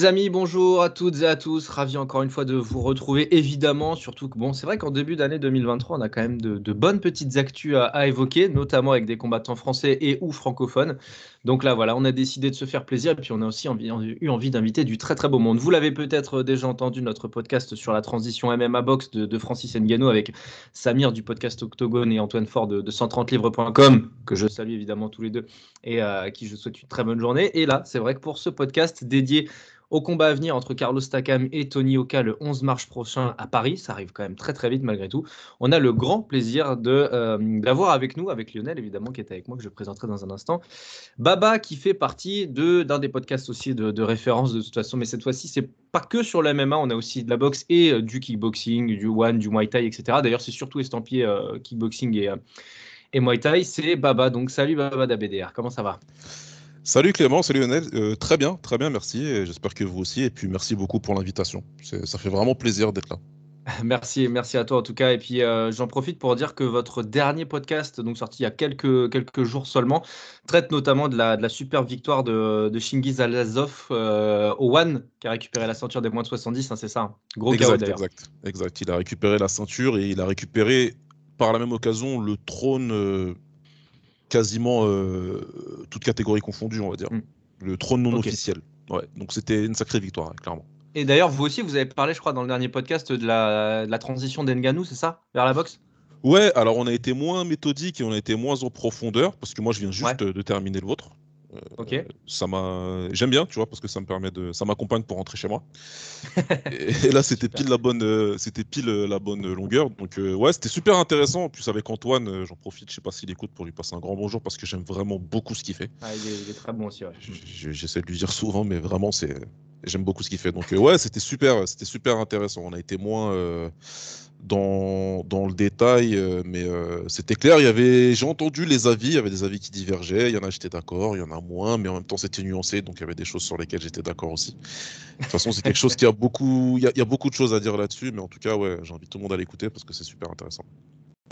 Les amis, bonjour à toutes et à tous. Ravi encore une fois de vous retrouver, évidemment. Surtout que, bon, c'est vrai qu'en début d'année 2023, on a quand même de, bonnes petites actus à, évoquer, notamment avec des combattants français et ou francophones. Donc là, voilà, on a décidé de se faire plaisir. Et puis, on a aussi eu envie d'inviter du très très beau monde. Vous l'avez peut-être déjà entendu, notre podcast sur la transition MMA Box de, Francis Ngannou avec Samir du podcast Octogone et Antoine Fort de, de 130livres.com, que je salue évidemment tous les deux et euh, à qui je souhaite une très bonne journée. Et là, c'est vrai que pour ce podcast dédié au combat à venir entre Carlos Takam et Tony Oka le 11 mars prochain à Paris. Ça arrive quand même très très vite malgré tout. On a le grand plaisir de, euh, d'avoir avec nous, avec Lionel évidemment qui est avec moi, que je présenterai dans un instant, Baba qui fait partie d'un des podcasts aussi de, référence de toute façon, mais cette fois-ci c'est pas que sur le MMA, on a aussi de la boxe et euh, du kickboxing, du one, du muay thai, etc. D'ailleurs c'est surtout estampillé euh, kickboxing euh, et muay thai. C'est Baba, donc salut Baba d'ABDR, comment ça va? Salut Clément, salut Lionel. Euh, très bien, très bien, merci. J'espère que vous aussi. Et puis merci beaucoup pour l'invitation. Ça fait vraiment plaisir d'être là. Merci, merci à toi en tout cas. Et puis euh, j'en profite pour dire que votre dernier podcast, donc sorti il y a quelques, quelques jours seulement, traite notamment de la, de la superbe victoire de, de Shingiz Alazov euh, au One, qui a récupéré la ceinture des moins de 70, hein, c'est ça. hein. Gros exact, d'ailleurs. exact, exact. Il a récupéré la ceinture et il a récupéré par la même occasion le trône quasiment euh, toute catégorie confondue, on va dire. Mm. Le trône non officiel. Ouais, donc c'était une sacrée victoire, hein, clairement. Et d'ailleurs, vous aussi, vous avez parlé, je crois, dans le dernier podcast de la, de la transition d'Enganou, c'est ça? Vers la boxe? Ouais, alors on a été moins méthodique et on a été moins en profondeur parce que moi je viens juste Ouais. de terminer le vôtre. Ok. ça m'a j'aime bien tu vois parce que ça me permet de ça m'accompagne pour rentrer chez moi. Et, et là c'était pile la bonne euh, c'était pile euh, la bonne longueur. Donc euh, ouais c'était super intéressant. En plus avec Antoine euh, j'en profite. Je sais pas s'il écoute pour lui passer un grand bonjour parce que j'aime vraiment beaucoup ce qu'il fait. Ah, il, est, il est très bon aussi, ouais. J'essaie de lui dire souvent mais vraiment c'est j'aime beaucoup ce qu'il fait. Donc euh, ouais c'était super c'était super intéressant. On a été moins euh, dans, dans le détail, euh, mais euh, c'était clair. Il y avait, j'ai entendu les avis, il y avait des avis qui divergeaient. Il y en a, j'étais d'accord, il y en a moins, mais en même temps, c'était nuancé, donc il y avait des choses sur lesquelles j'étais d'accord aussi. De toute façon, c'est quelque chose qui a beaucoup, il y beaucoup de choses à dire là-dessus, mais en tout cas, ouais, j'invite tout le monde à l'écouter parce que c'est super intéressant.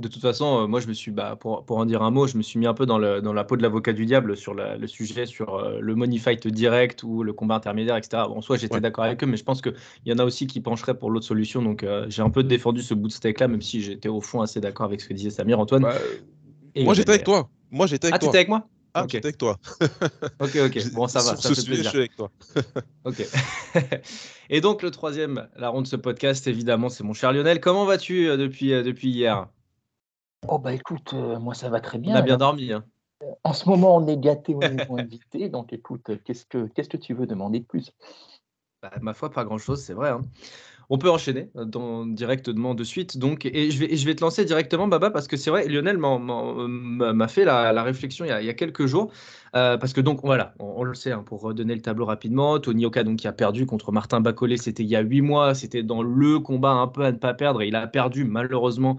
De toute façon, euh, moi, je me suis, bah, pour, pour en dire un mot, je me suis mis un peu dans, le, dans la peau de l'avocat du diable sur la- le sujet, sur euh, le money fight direct ou le combat intermédiaire, etc. Bon, soit j'étais Ouais. d'accord avec eux, mais je pense qu'il y en a aussi qui pencheraient pour l'autre solution. Donc, euh, j'ai un peu défendu ce bout de steak-là, même si j'étais au fond assez d'accord avec ce que disait Samir, Antoine. Bah, Et moi, j'étais avec toi. Moi, j'étais avec Ah, toi. t'étais avec moi? Ah, ok. j'étais avec toi. Ok, ok. Bon, ça va, Sur ça ce fait sujet, je suis avec toi. Ok. Et donc, le troisième, la ronde de ce podcast, évidemment, c'est mon cher Lionel. Comment vas-tu depuis, depuis hier? Oh bah écoute, euh, moi ça va très On bien. a bien dormi. hein. En ce moment, on est gâté au niveau invité, donc écoute, euh, qu'est-ce que qu'est-ce que tu veux demander de plus? Bah, ma foi, pas grand-chose, c'est vrai. hein. On peut enchaîner euh, dans, directement de suite. Donc, et je vais, et je vais te lancer directement, Baba, parce que c'est vrai, Lionel m'a m'a fait la, la réflexion il y, a, il y a quelques jours. euh, parce que donc, voilà, on, on le sait, hein, pour redonner le tableau rapidement, Tony Oka, donc, qui a perdu contre Martin Bacolé, c'était il y a huit mois, c'était dans le combat un peu à ne pas perdre, et il a perdu malheureusement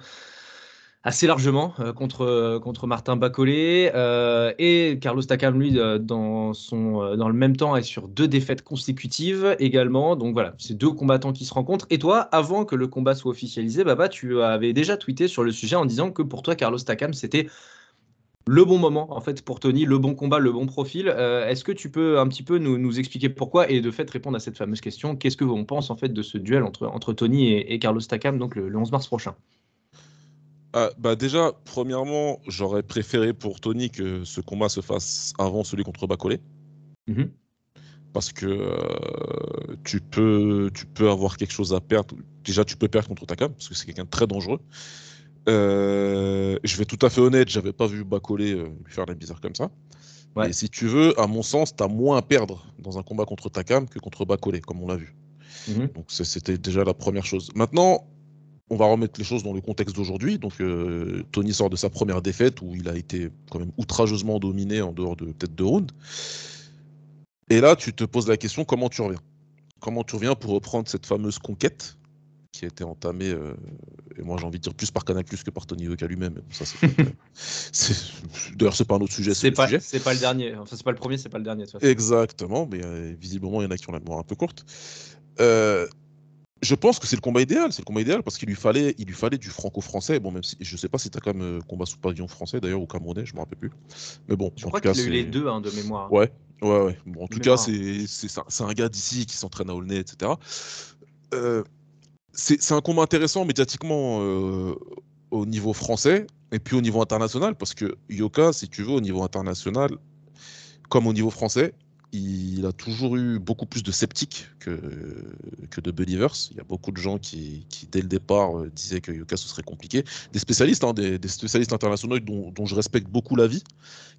assez largement euh, contre, contre Martin Bacolé. euh, et Carlos Takam, lui, euh, dans, son, euh, dans le même temps, est sur deux défaites consécutives également. Donc voilà, c'est deux combattants qui se rencontrent. Et toi, avant que le combat soit officialisé, Baba, tu avais déjà tweeté sur le sujet en disant que pour toi, Carlos Takam, c'était le bon moment en fait pour Tony, le bon combat, le bon profil. Euh, Est-ce que tu peux un petit peu nous, nous expliquer pourquoi et de fait répondre à cette fameuse question Qu'est-ce que on pense en fait de ce duel entre, entre Tony et, et Carlos Takam donc le, le 11 mars prochain? Ah, bah déjà, premièrement, j'aurais préféré pour Tony que ce combat se fasse avant celui contre Bacolé. Mhm. Parce que euh, tu, peux, tu peux avoir quelque chose à perdre. Déjà, tu peux perdre contre Takam, parce que c'est quelqu'un de très dangereux. Euh, je vais tout à fait honnête, j'avais pas vu Bacolé euh, lui faire la bizarre comme ça. Ouais. Et si tu veux, à mon sens, tu as moins à perdre dans un combat contre Takam que contre Bacolé, comme on l'a vu. Mhm. Donc c'était déjà la première chose. Maintenant, on va remettre les choses dans le contexte d'aujourd'hui. Donc euh, Tony sort de sa première défaite où il a été quand même outrageusement dominé en dehors de peut-être deux rounds. Et là, tu te poses la question comment tu reviens? Comment tu reviens pour reprendre cette fameuse conquête qui a été entamée, euh, et moi j'ai envie de dire plus par Canal Plus que par Tony Yoka lui-même. bon, ça, c'est- c'est- D'ailleurs, c'est pas un autre sujet. C'est pas, c'est pas le dernier. Enfin, c'est pas le premier, c'est pas le dernier. de. Exactement, mais euh, visiblement, il y en a qui ont la mémoire un peu courte. Euh, je pense que c'est le combat idéal, c'est le combat idéal parce qu'il lui fallait, il lui fallait du franco-français. Bon, même si je sais pas si tu as quand même euh, combat sous pavillon français d'ailleurs ou camerounais, je me rappelle plus. Mais bon, Je en crois qu'il a eu les deux hein, de mémoire. Ouais, ouais, ouais. Bon, en tout De cas, mémoire. c'est un gars d'ici qui s'entraîne à Aulnay, etc. Euh, c'est c'est un combat intéressant médiatiquement euh, au niveau français et puis au niveau international parce que Yoka, si tu veux, au niveau international, comme au niveau français, il a toujours eu beaucoup plus de sceptiques que, que de believers. Il y a beaucoup de gens qui, qui, dès le départ, euh, disaient que Yoka, ce serait compliqué. Des spécialistes, hein, des, des spécialistes internationaux dont, dont je respecte beaucoup l'avis,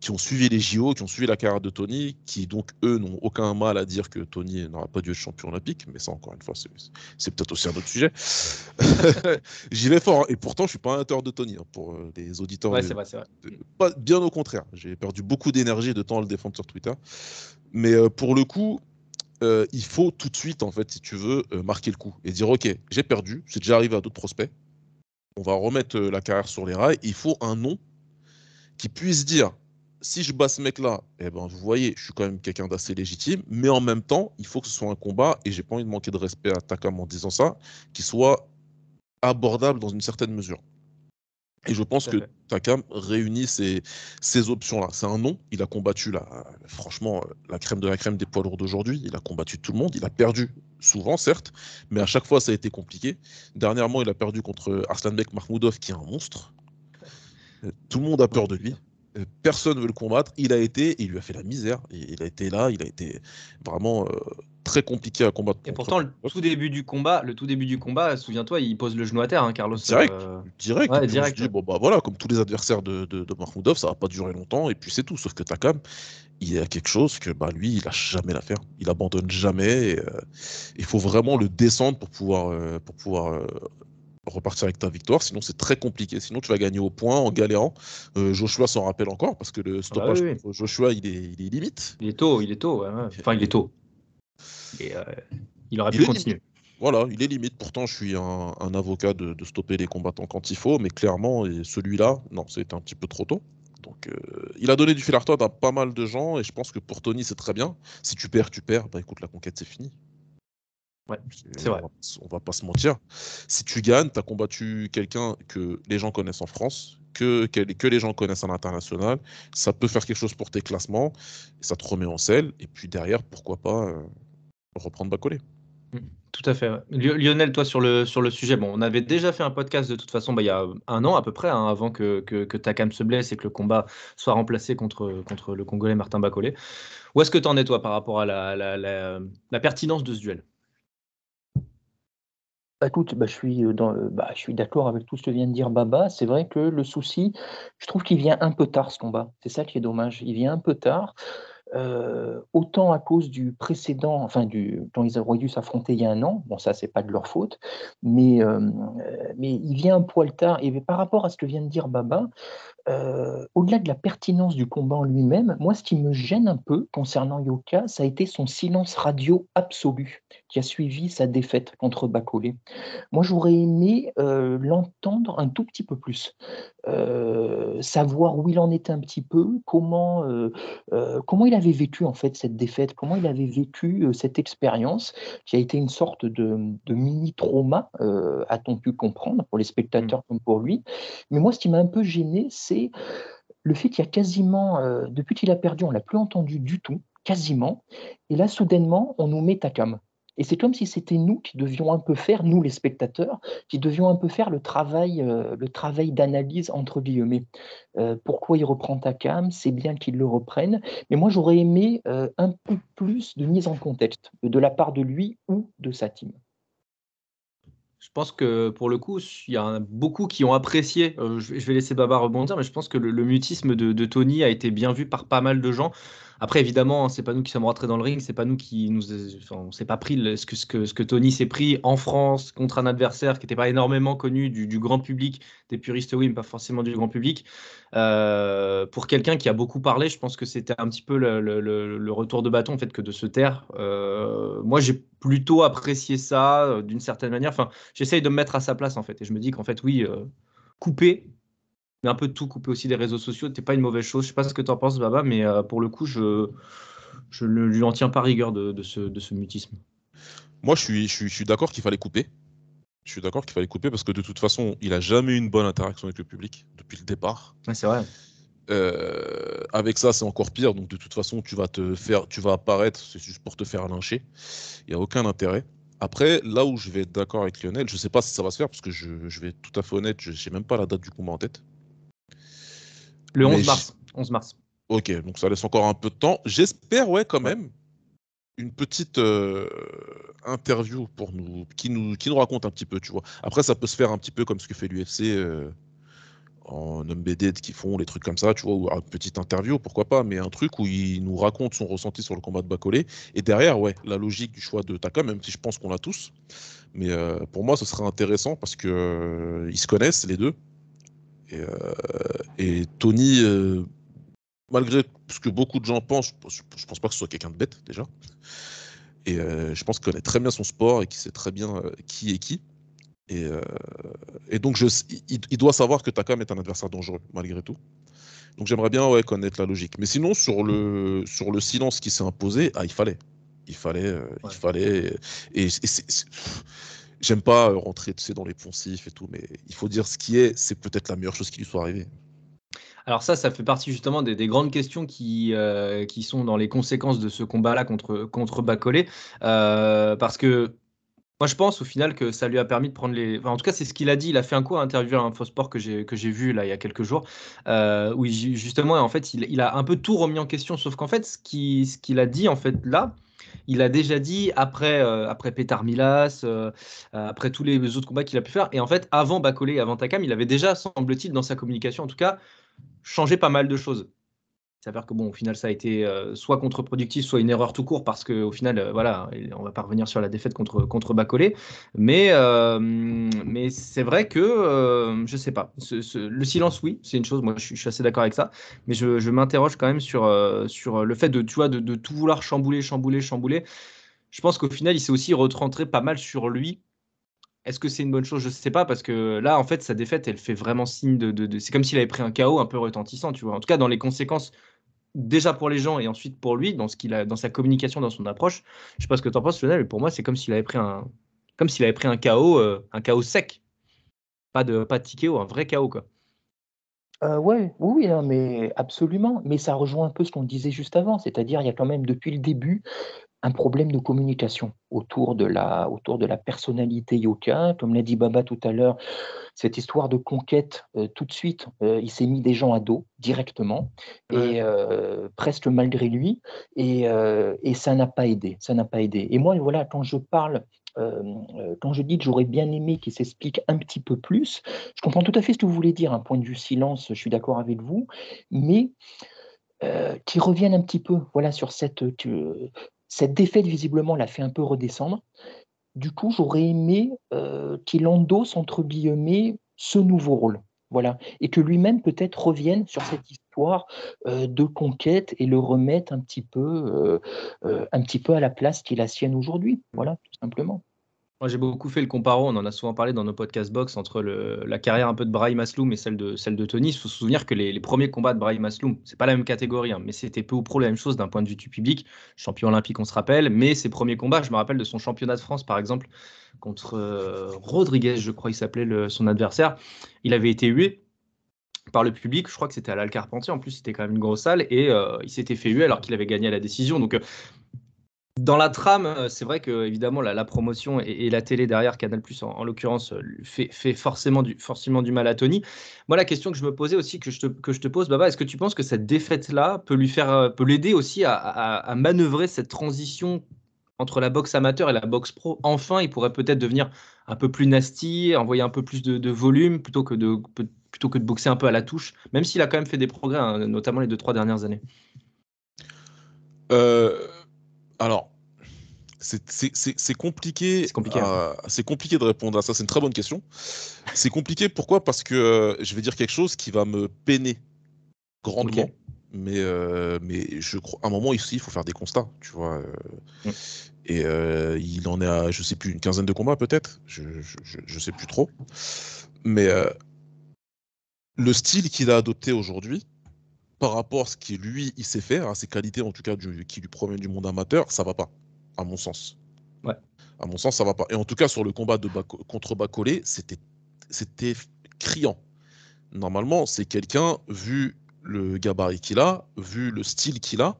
qui ont suivi les JO, qui ont suivi la carrière de Tony, qui donc, eux, n'ont aucun mal à dire que Tony n'aura pas dû être champion olympique. Mais ça, encore une fois, c'est- c'est peut-être aussi un autre sujet. J'y vais fort. hein. Et pourtant, je suis pas un hater de Tony, hein, pour euh, les auditeurs. Ouais, de- c'est vrai, vrai. pas, bien au contraire. J'ai perdu beaucoup d'énergie et de temps à le défendre sur Twitter. Mais euh, pour le coup, euh, il faut tout de suite, en fait, si tu veux, euh, marquer le coup et dire Ok, j'ai perdu, c'est déjà arrivé à d'autres prospects. On va remettre la carrière sur les rails. Il faut un nom qui puisse dire si je bats ce mec-là, eh ben, vous voyez, je suis quand même quelqu'un d'assez légitime, mais en même temps, il faut que ce soit un combat, et j'ai pas envie de manquer de respect à Takam en disant ça, qui soit abordable dans une certaine mesure. Et je pense que. Takam réunit ces, ces options-là. C'est un nom, il a combattu, la, franchement, la crème de la crème des poids lourds d'aujourd'hui, il a combattu tout le monde, il a perdu souvent, certes, mais à chaque fois, ça a été compliqué. Dernièrement, il a perdu contre Arslanbek Mahmoudov, qui est un monstre. Euh, Tout le monde a peur de lui. Euh, Personne ne veut le combattre. Il a été, et il lui a fait la misère. Il a été là, il a été vraiment euh, très compliqué à combattre. Et pourtant, le tout début du combat, le tout début du combat, souviens-toi, il pose le genou à terre, hein, Carlos. Direct. euh, direct. Ouais, direct, dit, ouais. bon, bah voilà, comme tous les adversaires de, de, de Mahmoudov, ça va pas durer longtemps, et puis c'est tout. Sauf que Takam, il y a quelque chose que bah, lui, il lâche jamais l'affaire. Il abandonne jamais. euh, il faut vraiment le descendre pour pouvoir, pour pouvoir repartir avec ta victoire. Sinon, c'est très compliqué. Sinon, tu vas gagner au point en galérant. Euh, Joshua s'en rappelle encore parce que le stoppage Ah oui, oui. contre Joshua, il est, il est limite. Il est tôt, il est tôt. ouais, ouais. Enfin, il est tôt. Et, euh, il aurait Il pu continuer. Voilà, il est limite. Pourtant, je suis un, un avocat de, de stopper les combattants quand il faut, mais clairement, et celui-là, non, c'était un petit peu trop tôt. Donc, euh, il a donné du fil à retordre à pas mal de gens, et je pense que pour Tony, c'est très bien. Si tu perds, tu perds. Bah écoute, la conquête, c'est fini. Ouais, C'est- vrai. On va, pas se mentir. Si tu gagnes, tu as combattu quelqu'un que les gens connaissent en France, que, que, les gens connaissent à l'international. Ça peut faire quelque chose pour tes classements, ça te remet en selle. Et puis derrière, pourquoi pas euh, reprendre Bacolé. Tout à fait. ouais. Lionel, toi, sur le, sur le sujet, bon, on avait déjà fait un podcast de toute façon bah, il y a un an à peu près, hein, avant que, que, que Takam se blesse et que le combat soit remplacé contre, contre le Congolais Martin Bacolé. Où est-ce que tu en es, toi, par rapport à la, la, la, la pertinence de ce duel? Bah, écoute, bah, je suis, euh, euh, bah, je suis d'accord avec tout ce que vient de dire Baba. C'est vrai que le souci, je trouve qu'il vient un peu tard ce combat. C'est ça qui est dommage. Il vient un peu tard. Euh, autant à cause du précédent, enfin du quand ils auraient dû s'affronter il y a un an. Bon, ça c'est pas de leur faute, mais mais il vient un poil tard. Et par rapport à ce que vient de dire Baba, euh, au-delà de la pertinence du combat en lui-même, moi, ce qui me gêne un peu concernant Yoka, ça a été son silence radio absolu qui a suivi sa défaite contre Bacolé. Moi, j'aurais aimé euh, l'entendre un tout petit peu plus, euh, savoir où il en était un petit peu, comment, comment il avait vécu en fait cette défaite, comment il avait vécu cette expérience qui a été une sorte de, de mini-trauma, a-t-on pu comprendre, pour les spectateurs comme pour lui. Mais moi, ce qui m'a un peu gêné, c'est le fait qu'il y a quasiment, euh, depuis qu'il a perdu, on l'a plus entendu du tout, quasiment. Et là, soudainement, on nous met Takam. Et c'est comme si c'était nous qui devions un peu faire, nous les spectateurs, qui devions un peu faire le travail, euh, le travail d'analyse entre guillemets. Euh, pourquoi il reprend Takam? C'est bien qu'il le reprenne. Mais moi, j'aurais aimé un peu plus de mise en contexte de la part de lui ou de sa team. Je pense que pour le coup, il y a beaucoup qui ont apprécié. Euh, je, vais laisser Baba rebondir, mais je pense que le, mutisme de, Tony a été bien vu par pas mal de gens. Après, évidemment, c'est pas nous qui sommes rentrés dans le ring, c'est pas nous qui nous, enfin, on s'est pas pris ce, que, ce, que, ce que Tony s'est pris en France contre un adversaire qui n'était pas énormément connu du, grand public, des puristes oui, mais pas forcément du grand public. Euh, pour quelqu'un qui a beaucoup parlé, je pense que c'était un petit peu le, retour de bâton en fait que de se taire. Euh, moi, j'ai plutôt apprécié ça euh, d'une certaine manière. Enfin, j'essaye de me mettre à sa place en fait, et je me dis qu'en fait, oui, couper mais un peu tout couper aussi des réseaux sociaux, n'était pas une mauvaise chose. Je sais pas ce que tu en penses, Baba, mais euh, pour le coup, je, je ne lui en tiens pas rigueur de, ce, de ce mutisme. Moi, je suis, je suis, d'accord qu'il fallait couper. Je suis d'accord qu'il fallait couper parce que de toute façon, il a jamais eu une bonne interaction avec le public depuis le départ. c'est vrai. Euh, avec ça, c'est encore pire. Donc, de toute façon, tu vas te faire, tu vas apparaître, c'est juste pour te faire lyncher. Il n'y a aucun intérêt. Après, là où je vais être d'accord avec Lionel, je ne sais pas si ça va se faire parce que je, je vais être tout à fait honnête, je n'ai même pas la date du combat en tête. Le 11 mars. 11 mars. Ok, donc ça laisse encore un peu de temps. J'espère, ouais, quand même, une petite euh, interview pour nous qui, nous, qui nous raconte un petit peu, tu vois. Après, ça peut se faire un petit peu comme ce que fait l'UFC euh, en MBD qui font les trucs comme ça, tu vois, ou une petite interview, pourquoi pas, mais un truc où il nous raconte son ressenti sur le combat de Bacolé. Et derrière, ouais, la logique du choix de Taka, même si je pense qu'on l'a tous. Mais euh, pour moi, ce serait intéressant parce que ils se connaissent les deux. Et, et Tony malgré ce que beaucoup de gens pensent, je, ne pense pas que ce soit quelqu'un de bête déjà. Et euh, je pense qu'il connaît très bien son sport et qu'il sait très bien euh, qui est qui. Et, euh, donc, je, il, doit savoir que Takam est un adversaire dangereux, malgré tout. Donc, j'aimerais bien ouais, connaître la logique. Mais sinon, sur le, sur le silence qui s'est imposé, ah, il fallait. Il fallait. Il fallait et, j'aime pas rentrer tu sais, dans les poncifs et tout, mais il faut dire ce qui est. C'est peut-être la meilleure chose qui lui soit arrivée. Alors ça, ça fait partie justement des, grandes questions qui, euh, qui sont dans les conséquences de ce combat-là contre, contre Bacolé. Euh, parce que moi, je pense au final que ça lui a permis de prendre les. en tout cas, c'est ce qu'il a dit. Il a fait un coup à interview à Infosport que j'ai que j'ai vu là il y a quelques jours, euh, où justement, en fait, il, il, a un peu tout remis en question. Sauf qu'en fait, ce qu'il ce qu'il a dit en fait là, il a déjà dit après après Petar Milas, après tous les autres combats qu'il a pu faire. Et en fait, avant Bacolé, avant Takam, il avait déjà, semble-t-il, dans sa communication, en tout cas, changer pas mal de choses. Veut dire que bon, au final, ça a été euh, soit contre-productif, soit une erreur tout court, parce qu'au final, euh, voilà, on va pas revenir sur la défaite contre, contre Bacolé. Mais, euh, mais c'est vrai que, je sais pas, le silence, oui, c'est une chose, moi je suis, assez d'accord avec ça, mais je, m'interroge quand même sur, sur le fait de, tu vois, de, de, tout vouloir chambouler, chambouler, chambouler. Je pense qu'au final, il s'est aussi recentré pas mal sur lui est-ce que c'est une bonne chose? Je ne sais pas, parce que là, en fait, sa défaite, elle fait vraiment signe de. C'est comme s'il avait pris un chaos un peu retentissant, tu vois. En tout cas, dans les conséquences, déjà pour les gens et ensuite pour lui, dans, ce qu'il a, dans sa communication, dans son approche. Je sais pas ce que tu en penses, Lionel, mais pour moi, c'est comme s'il avait pris un, comme un chaos, euh, un sec. Pas de, pas de un vrai chaos, quoi. Euh, ouais, oui, mais absolument. Mais ça rejoint un peu ce qu'on disait juste avant, c'est-à-dire il y a quand même depuis le début un problème de communication autour de la, autour de la personnalité Yoka. Comme l'a dit Baba tout à l'heure, cette histoire de conquête, euh, tout de suite, euh, il s'est mis des gens à dos directement, et euh, presque malgré lui, et, et ça n'a pas aidé. Ça n'a pas aidé. Et moi, voilà, quand je parle quand je dis que j'aurais bien aimé qu'il s'explique un petit peu plus, je comprends tout à fait ce que vous voulez dire, un point de vue silence, je suis d'accord avec vous, mais qui revienne un petit peu voilà, sur cette, cette défaite, visiblement, l'a fait un peu redescendre. Du coup, j'aurais aimé euh, qu'il endosse, entre guillemets, ce nouveau rôle. Voilà. Et que lui-même, peut-être, revienne sur cette histoire euh, de conquête et le remette un petit peu, euh, un petit peu à la place qu'il a sienne aujourd'hui. Voilà, tout simplement. Moi, j'ai beaucoup fait le comparo, on en a souvent parlé dans nos podcasts box, entre la carrière un peu de Brahim Asloum et celle de, celle de Tony. Il faut se souvenir que les, premiers combats de Brahim Asloum, c'est pas la même catégorie, hein, mais c'était peu ou prou la même chose d'un point de vue du public. Champion olympique, on se rappelle, mais ses premiers combats, je me rappelle de son championnat de France, par exemple, contre euh, Rodriguez, je crois, il s'appelait son adversaire. Il avait été hué par le public. Je crois que c'était à l'Alcarpentier. En plus, c'était quand même une grosse salle et euh, il s'était fait huer alors qu'il avait gagné à la décision. Donc, euh, dans la trame, euh, c'est vrai que évidemment la, promotion et, la télé derrière Canal Plus en, l'occurrence euh, fait, forcément, du, mal à Tony. Moi, la question que je me posais aussi, que je te, pose, Baba, est-ce que tu penses que cette défaite-là peut lui faire, euh, peut l'aider aussi à, à, manœuvrer cette transition entre la boxe amateur et la boxe pro? Enfin, il pourrait peut-être devenir un peu plus nasty, envoyer un peu plus de, volume plutôt que de, plutôt que de boxer un peu à la touche, même s'il a quand même fait des progrès, hein, notamment les deux, trois dernières années. Alors, c'est compliqué. C'est compliqué, hein. compliqué, de répondre à ça. C'est une très bonne question. C'est compliqué. Pourquoi? Parce que euh, je vais dire quelque chose qui va me peiner grandement. Mais, euh, mais je crois, à un moment ici, il faut faire des constats, tu vois. Euh. Mm. Et il en est à, je sais plus, une quinzaine de combats peut-être? Je, je, sais plus trop. Mais le style qu'il a adopté aujourd'hui, par rapport à ce qu'il lui il sait faire, à ses qualités en tout cas qui lui proviennent du monde amateur, ça va pas à mon sens. Ouais. À mon sens, ça va pas. Et en tout cas, sur le combat de contre Bacolé, c'était c'était criant. Normalement, c'est quelqu'un, vu le gabarit qu'il a, vu le style qu'il a,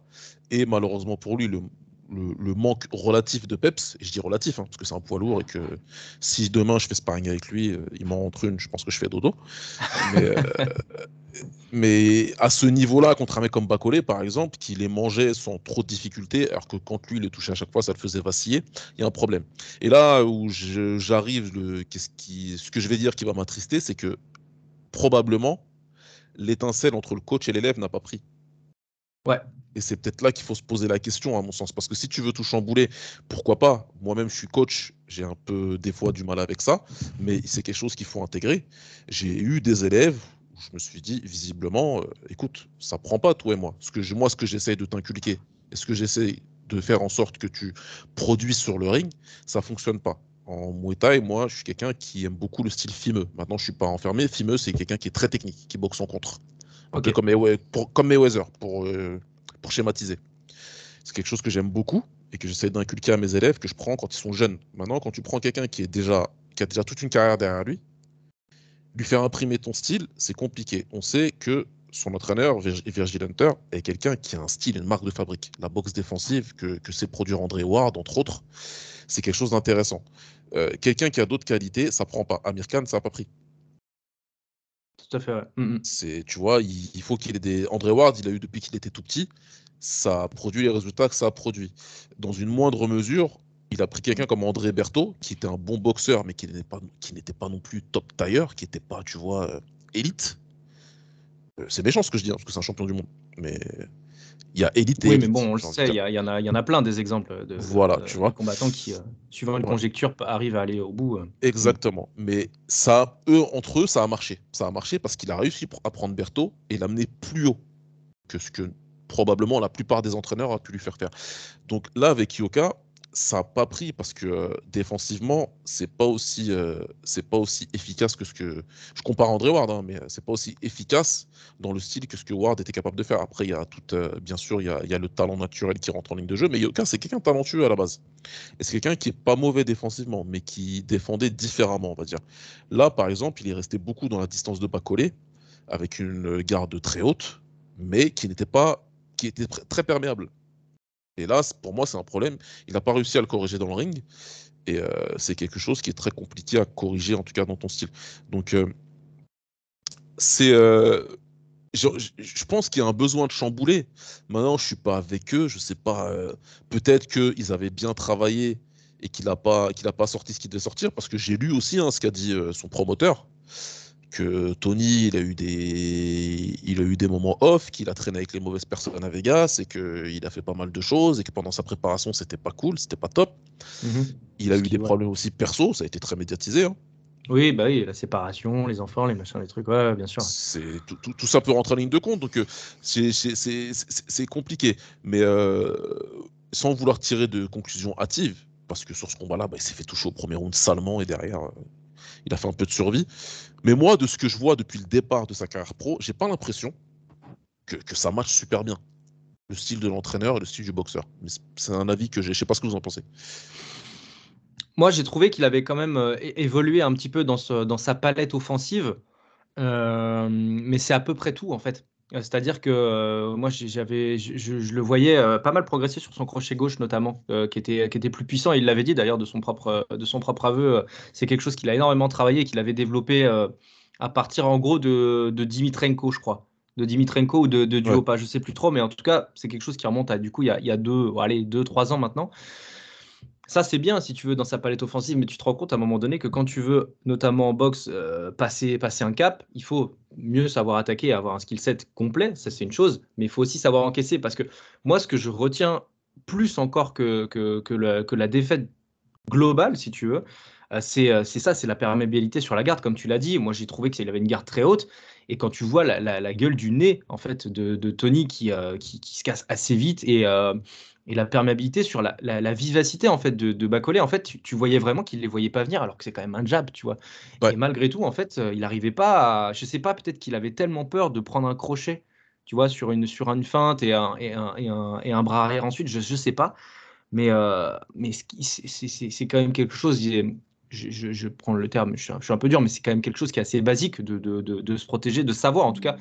et malheureusement pour lui, le, le, manque relatif de peps, et je dis relatif, hein, parce que c'est un poids lourd et que si demain je fais sparring avec lui, euh, il m'en rentre une, je pense que je fais dodo. Mais, euh, mais à ce niveau-là, contre un mec comme Bacolé, par exemple, qui les mangeait sans trop de difficultés, alors que quand lui les touchait à chaque fois, ça le faisait vaciller, il y a un problème. Et là où j'arrive, ce, qui, ce que je vais dire qui va m'attrister, c'est que probablement l'étincelle entre le coach et l'élève n'a pas pris. Ouais. Et c'est peut-être là qu'il faut se poser la question, à mon sens. Parce que si tu veux tout chambouler, pourquoi pas? Moi-même, je suis coach, j'ai un peu des fois du mal avec ça, mais c'est quelque chose qu'il faut intégrer. J'ai eu des élèves je me suis dit, visiblement, euh, écoute, ça prend pas, toi et moi. Ce que moi, ce que j'essaye de t'inculquer, et ce que j'essaie de faire en sorte que tu produis sur le ring, ça fonctionne pas. En Muay Thai, moi, je suis quelqu'un qui aime beaucoup le style fimeux. Maintenant, je suis pas enfermé. Fimeux, c'est quelqu'un qui est très technique, qui boxe en contre. Un peu comme, pour, comme Mayweather, pour, euh, pour schématiser. C'est quelque chose que j'aime beaucoup et que j'essaie d'inculquer à mes élèves, que je prends quand ils sont jeunes. Maintenant, quand tu prends quelqu'un qui, est déjà, qui a déjà toute une carrière derrière lui, lui faire imprimer ton style, c'est compliqué. On sait que son entraîneur, Virgil Hunter, est quelqu'un qui a un style, une marque de fabrique. La boxe défensive que, que sait produire André Ward, entre autres, c'est quelque chose d'intéressant. Euh, quelqu'un qui a d'autres qualités, ça prend pas. Amir Khan, ça n'a pas pris. Tout à fait, ouais. Mm, mm. C'est, tu vois, il, faut qu'il ait des. André Ward, il a eu depuis qu'il était tout petit, ça a produit les résultats que ça a produit. Dans une moindre mesure, il a pris quelqu'un comme André Berthaud, qui était un bon boxeur, mais qui n'était pas, qui n'était pas non plus top tailleur, qui n'était pas, tu vois, euh, élite. Euh, c'est méchant ce que je dis, hein, parce que c'est un champion du monde. Mais il y a élite et Oui, mais bon, on le sait, il y, y, en a, y en a plein des exemples de, voilà, tu vois. combattants qui, euh, suivant une conjecture, arrivent à aller au bout. Exactement. Mais ça, eux, entre eux, ça a marché. Ça a marché parce qu'il a réussi à prendre Berthaud et l'amener plus haut que ce que probablement la plupart des entraîneurs a pu lui faire faire. Donc là, avec Yoka, ça n'a pas pris parce que euh, défensivement, c'est pas aussi euh, c'est pas aussi efficace que ce que je compare André Ward, hein, mais euh, c'est pas aussi efficace dans le style que ce que Ward était capable de faire. Après, il y a tout, bien sûr, il y a, y a, le talent naturel qui rentre en ligne de jeu, mais Yoka, c'est quelqu'un talentueux à la base. Et c'est quelqu'un qui est pas mauvais défensivement, mais qui défendait différemment, on va dire. Là, par exemple, il est resté beaucoup dans la distance de bas collé, avec une garde très haute, mais qui n'était pas qui était très perméable et pour moi, c'est un problème. Il n'a pas réussi à le corriger dans le ring. Et euh, c'est quelque chose qui est très compliqué à corriger, en tout cas dans ton style. Donc, euh, c'est. Euh, je, pense qu'il y a un besoin de chambouler. Maintenant, je ne suis pas avec eux. Je ne sais pas. Peut-être qu'ils avaient bien travaillé et qu'il n'a pas sorti ce qu'il devait sortir. Parce que j'ai lu aussi hein, ce qu'a dit son promoteur que Tony, il a eu des, il a eu des moments off, qu'il a traîné avec les mauvaises personnes à Vegas et qu'il a fait pas mal de choses et que pendant sa préparation, c'était pas cool, c'était pas top. Mhm. Il a eu des problèmes aussi perso, ça a été très médiatisé. Hein. Oui, bah oui, la séparation, les enfants, les machins, les trucs, ouais, bien sûr. C'est tout, tout, ça peut rentrer en ligne de compte, donc euh, c'est compliqué. Mais euh, sans vouloir tirer de conclusions hâtives, parce que sur ce combat-là, bah, il s'est fait toucher au premier round salement et derrière, euh, il a fait un peu de survie. Mais moi, de ce que je vois depuis le départ de sa carrière pro, j'ai pas l'impression que, ça matche super bien. Le style de l'entraîneur et le style du boxeur. c'est un avis que j'ai. Je sais pas ce que vous en pensez. Moi, j'ai trouvé qu'il avait quand même euh, évolué un petit peu dans, dans sa palette offensive. Euh, mais c'est à peu près tout, en fait. Euh, c'est-à-dire que euh, moi, j'avais, je, le voyais euh, pas mal progresser sur son crochet gauche notamment, qui, était, qui était plus puissant. Il l'avait dit d'ailleurs de son propre, de son propre aveu. c'est quelque chose qu'il a énormément travaillé, qu'il avait développé à partir en gros de, de Dimitrenko, je crois. De Dimitrenko ou de, de Duopa, je sais plus trop, mais en tout cas, c'est quelque chose qui remonte à du coup il y a, il y a deux, allez, deux, trois ans maintenant. Ça, c'est bien si tu veux dans sa palette offensive, mais tu te rends compte à un moment donné que quand tu veux, notamment en boxe, euh, passer, passer un cap, il faut mieux savoir attaquer, avoir un skill set complet, ça c'est une chose, mais il faut aussi savoir encaisser parce que moi, ce que je retiens plus encore que, que, que, la, que la défaite globale, si tu veux, c'est ça, c'est la perméabilité sur la garde, comme tu l'as dit. Moi, j'ai trouvé qu'il avait une garde très haute. Et quand tu vois la, la, gueule du nez en fait de, de Tony qui, qui, qui, se casse assez vite et, et la perméabilité sur la, la, vivacité en fait de, de Bacolé, en fait, tu, voyais vraiment qu'il les voyait pas venir, alors que c'est quand même un jab, tu vois. Et malgré tout, en fait, euh, il n'arrivait pas à, je sais pas, peut-être qu'il avait tellement peur de prendre un crochet, tu vois, sur une sur une feinte et un, et un, et un, et un bras arrière ensuite, je, je sais pas, mais euh, mais c'est quand même quelque chose. Je, prends le terme, je suis, un, peu dur, mais c'est quand même quelque chose qui est assez basique de, se protéger, de savoir en tout cas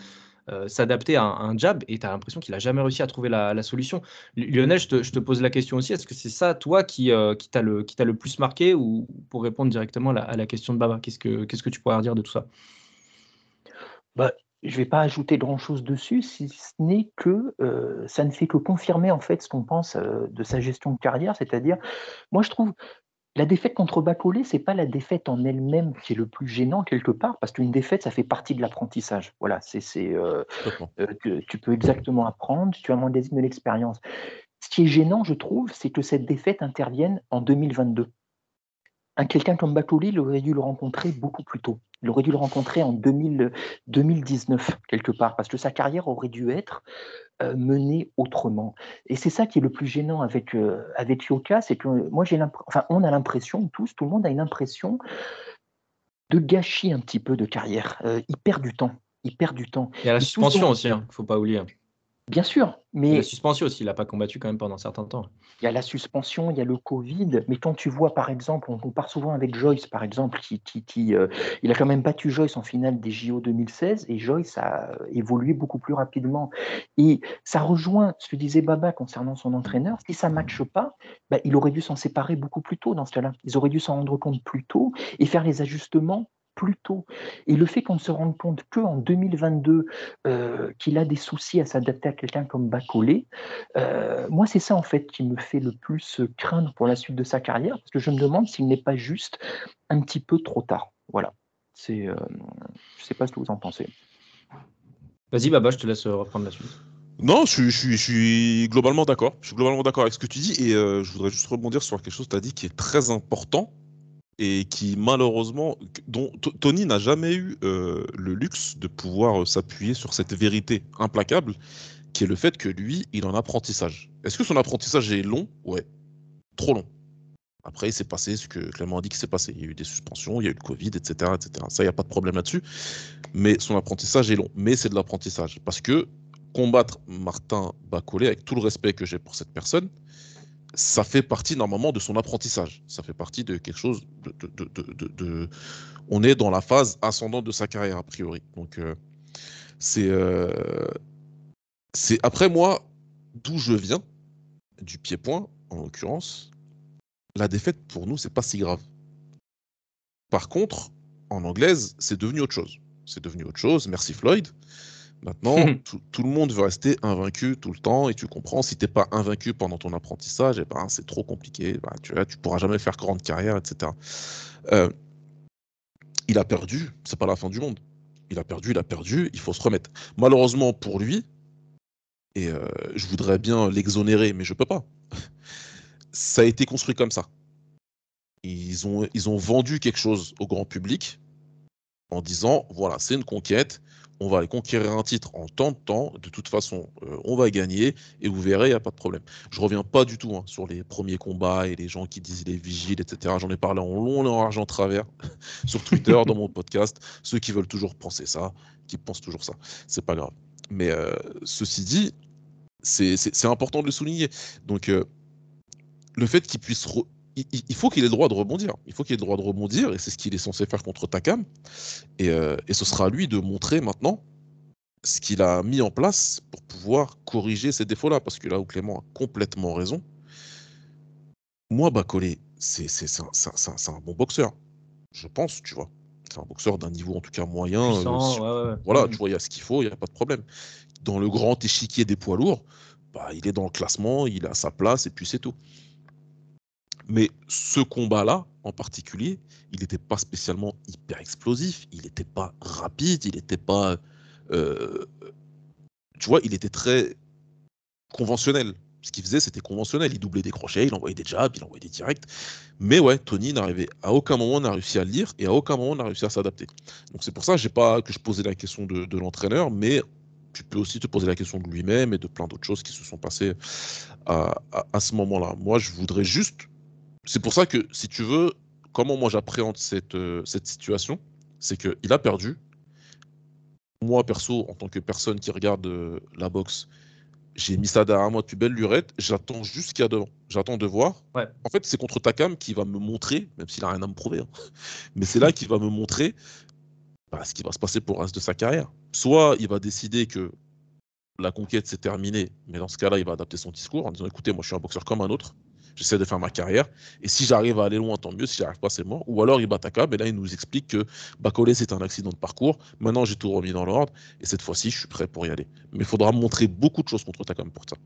euh, s'adapter à, un jab et tu as l'impression qu'il n'a jamais réussi à trouver la, solution. Lionel, je te, pose la question aussi, est-ce que c'est ça, toi, qui, euh, t'a le, plus marqué ou pour répondre directement à la, question de Baba, qu'est-ce que, tu pourrais dire de tout ça? Bah, je ne vais pas ajouter grand-chose dessus, si ce n'est que euh, ça ne fait que confirmer en fait ce qu'on pense de sa gestion de carrière, c'est-à-dire, moi je trouve la défaite contre Bacolé, c'est pas la défaite en elle-même qui est le plus gênant quelque part, parce qu'une défaite, ça fait partie de l'apprentissage. Voilà, c'est, euh, euh, tu peux exactement apprendre, tu as magazine de l'expérience. Ce qui est gênant, je trouve, c'est que cette défaite intervienne en 2022. Un quelqu'un comme Bacolé, il aurait dû le rencontrer beaucoup plus tôt. Il aurait dû le rencontrer en 2019, quelque part, parce que sa carrière aurait dû être euh, menée autrement. Et c'est ça qui est le plus gênant avec, euh, avec Yoka, c'est que moi, j'ai enfin, on a l'impression, tous, tout le monde a une impression de gâchis un petit peu de carrière. Euh, il perd du temps. Il perd du temps. Il y a la suspension aussi, il hein, ne faut pas oublier. Bien sûr, mais... La suspension aussi, il n'a pas combattu quand même pendant un certain temps. Il y a la suspension, il y a le Covid, mais quand tu vois, par exemple, on compare souvent avec Joyce, par exemple, qui, qui, euh, il a quand même battu Joyce en finale des JO 2016, et Joyce a évolué beaucoup plus rapidement. Et ça rejoint ce que disait Baba concernant son entraîneur. Si ça ne matche pas, bah, il aurait dû s'en séparer beaucoup plus tôt dans ce cas-là. Ils auraient dû s'en rendre compte plus tôt et faire les ajustements plus tôt. Et le fait qu'on ne se rende compte qu'en 2022 euh, qu'il a des soucis à s'adapter à quelqu'un comme Bacolé, euh, moi c'est ça en fait qui me fait le plus craindre pour la suite de sa carrière, parce que je me demande s'il n'est pas juste un petit peu trop tard. Voilà. C'est, euh, je ne sais pas ce que vous en pensez. Vas-y Baba, je te laisse reprendre la suite. Non, je, je, je, suis globalement d'accord. Je suis globalement d'accord avec ce que tu dis et je voudrais juste rebondir sur quelque chose que tu as dit qui est très important et qui malheureusement, dont Tony n'a jamais eu euh, le luxe de pouvoir euh, s'appuyer sur cette vérité implacable, qui est le fait que lui, il en apprentissage. Est-ce que son apprentissage est long? Ouais, trop long. Après, il s'est passé ce que Clément a dit qu'il s'est passé. Il y a eu des suspensions, il y a eu le Covid, etc. etc. Ça, il n'y a pas de problème là-dessus. Mais son apprentissage est long. Mais c'est de l'apprentissage. Parce que combattre Martin Bacolé, avec tout le respect que j'ai pour cette personne, ça fait partie normalement de son apprentissage. Ça fait partie de quelque chose de, on est dans la phase ascendante de sa carrière a priori. Donc euh, c'est euh, c'est après moi d'où je viens du pied-point en l'occurrence. La défaite pour nous c'est pas si grave. Par contre en anglaise c'est devenu autre chose. C'est devenu autre chose. Merci Floyd. Maintenant, tout, le monde veut rester invaincu tout le temps et tu comprends, si tu n'es pas invaincu pendant ton apprentissage, eh ben, c'est trop compliqué, bah, tu ne tu pourras jamais faire grande carrière, etc. Euh, il a perdu, c'est pas la fin du monde. Il a perdu, il a perdu, il faut se remettre. Malheureusement pour lui, et euh, je voudrais bien l'exonérer, mais je peux pas. Ça a été construit comme ça. Ils ont, ils ont vendu quelque chose au grand public en disant voilà, c'est une conquête, on va aller conquérir un titre en tant de temps. De toute façon, euh, on va gagner et vous verrez, il n'y a pas de problème. Je reviens pas du tout hein, sur les premiers combats et les gens qui disent les vigiles, etc. J'en ai parlé en long en argent travers sur Twitter, dans mon podcast. Ceux qui veulent toujours penser ça, qui pensent toujours ça, c'est pas grave. Mais euh, ceci dit, c'est important de le souligner. Donc, euh, le fait qu'il puisse il, faut qu'il ait le droit de rebondir. Il faut qu'il ait le droit de rebondir, et c'est ce qu'il est censé faire contre Takam. Et, euh, et, ce sera à lui de montrer maintenant ce qu'il a mis en place pour pouvoir corriger ces défauts-là. Parce que là où Clément a complètement raison, moi, Bacolé, c'est un, un, bon boxeur. Je pense, tu vois. C'est un boxeur d'un niveau en tout cas moyen. Euh, voilà, tu vois, il y a ce qu'il faut, il n'y a pas de problème. Dans le grand échiquier des poids lourds, bah, il est dans le classement, il a sa place, et puis c'est tout. Mais ce combat-là, en particulier, il n'était pas spécialement hyper explosif, il n'était pas rapide, il n'était pas. euh, tu vois, il était très conventionnel. Ce qu'il faisait, c'était conventionnel. Il doublait des crochets, il envoyait des jabs, il envoyait des directs. Mais ouais, Tony n'arrivait à aucun moment n'a réussi à lire et à aucun moment n'a réussi à s'adapter. Donc c'est pour ça que j'ai pas que je posais la question de, l'entraîneur, mais tu peux aussi te poser la question de lui-même et de plein d'autres choses qui se sont passées à ce moment-là. Moi, je voudrais juste. C'est pour ça que, si tu veux, comment moi j'appréhende cette, euh, cette situation, c'est qu'il a perdu. Moi, perso, en tant que personne qui regarde euh, la boxe, j'ai mis ça derrière moi de plus belle lurette. J'attends juste ce qu'il y a devant. J'attends de voir. Ouais. En fait, c'est contre Takam qui va me montrer, même s'il n'a rien à me prouver, hein, mais c'est là qu'il va me montrer bah, ce qui va se passer pour le reste de sa carrière. Soit il va décider que la conquête c'est terminé, mais dans ce cas-là, il va adapter son discours en disant écoutez, moi je suis un boxeur comme un autre, j'essaie de faire ma carrière, et si j'arrive à aller loin, tant mieux, si j'arrive pas, c'est mort. Ou alors il bat Takam, et là il nous explique que Bacolé c'est un accident de parcours, maintenant j'ai tout remis dans l'ordre, et cette fois-ci je suis prêt pour y aller. Mais il faudra montrer beaucoup de choses contre Takam pour ça.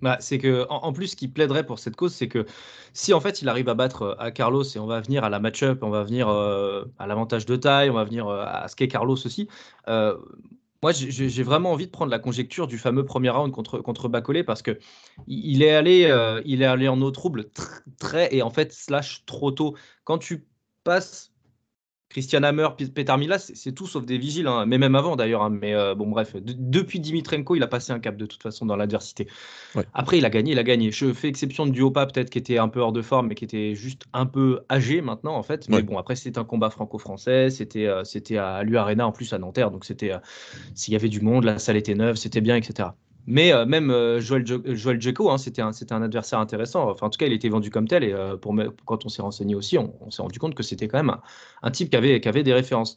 Bah, c'est que en, en plus, ce qui plaiderait pour cette cause, c'est que si en fait il arrive à battre euh, à Carlos et on va venir à la match-up, on va venir euh, à l'avantage de taille, on va venir euh, à ce qu'est Carlos aussi. Moi, j'ai- vraiment envie de prendre la conjecture du fameux premier round contre contre Bacolé parce que il est allé, euh, est allé en eau trouble tr- très et en fait slash trop tôt. Quand tu passes Christian Hammer, P- Petar Milas, c'est- c'est tout sauf des vigiles, hein, mais même avant d'ailleurs. hein, mais euh, bon, bref, de- depuis Dimitrenko, il a passé un cap de toute façon dans l'adversité. Ouais. Après, il a gagné, il a gagné. Je fais exception de Duopa, peut-être qui était un peu hors de forme, mais qui était juste un peu âgé maintenant, en fait. Mais Ouais. bon, après, c'était un combat franco-français, c'était euh, c'était à l'U Arena en plus à Nanterre, donc c'était euh, s'il y avait du monde, la salle était neuve, c'était bien, etc. Mais euh, même euh, Joel, Jo- Djeko, hein, c'était un, adversaire intéressant. Enfin, en tout cas, il était vendu comme tel. Et euh, quand on s'est renseigné aussi, on, s'est rendu compte que c'était quand même un, un type qui avait, qui avait des références.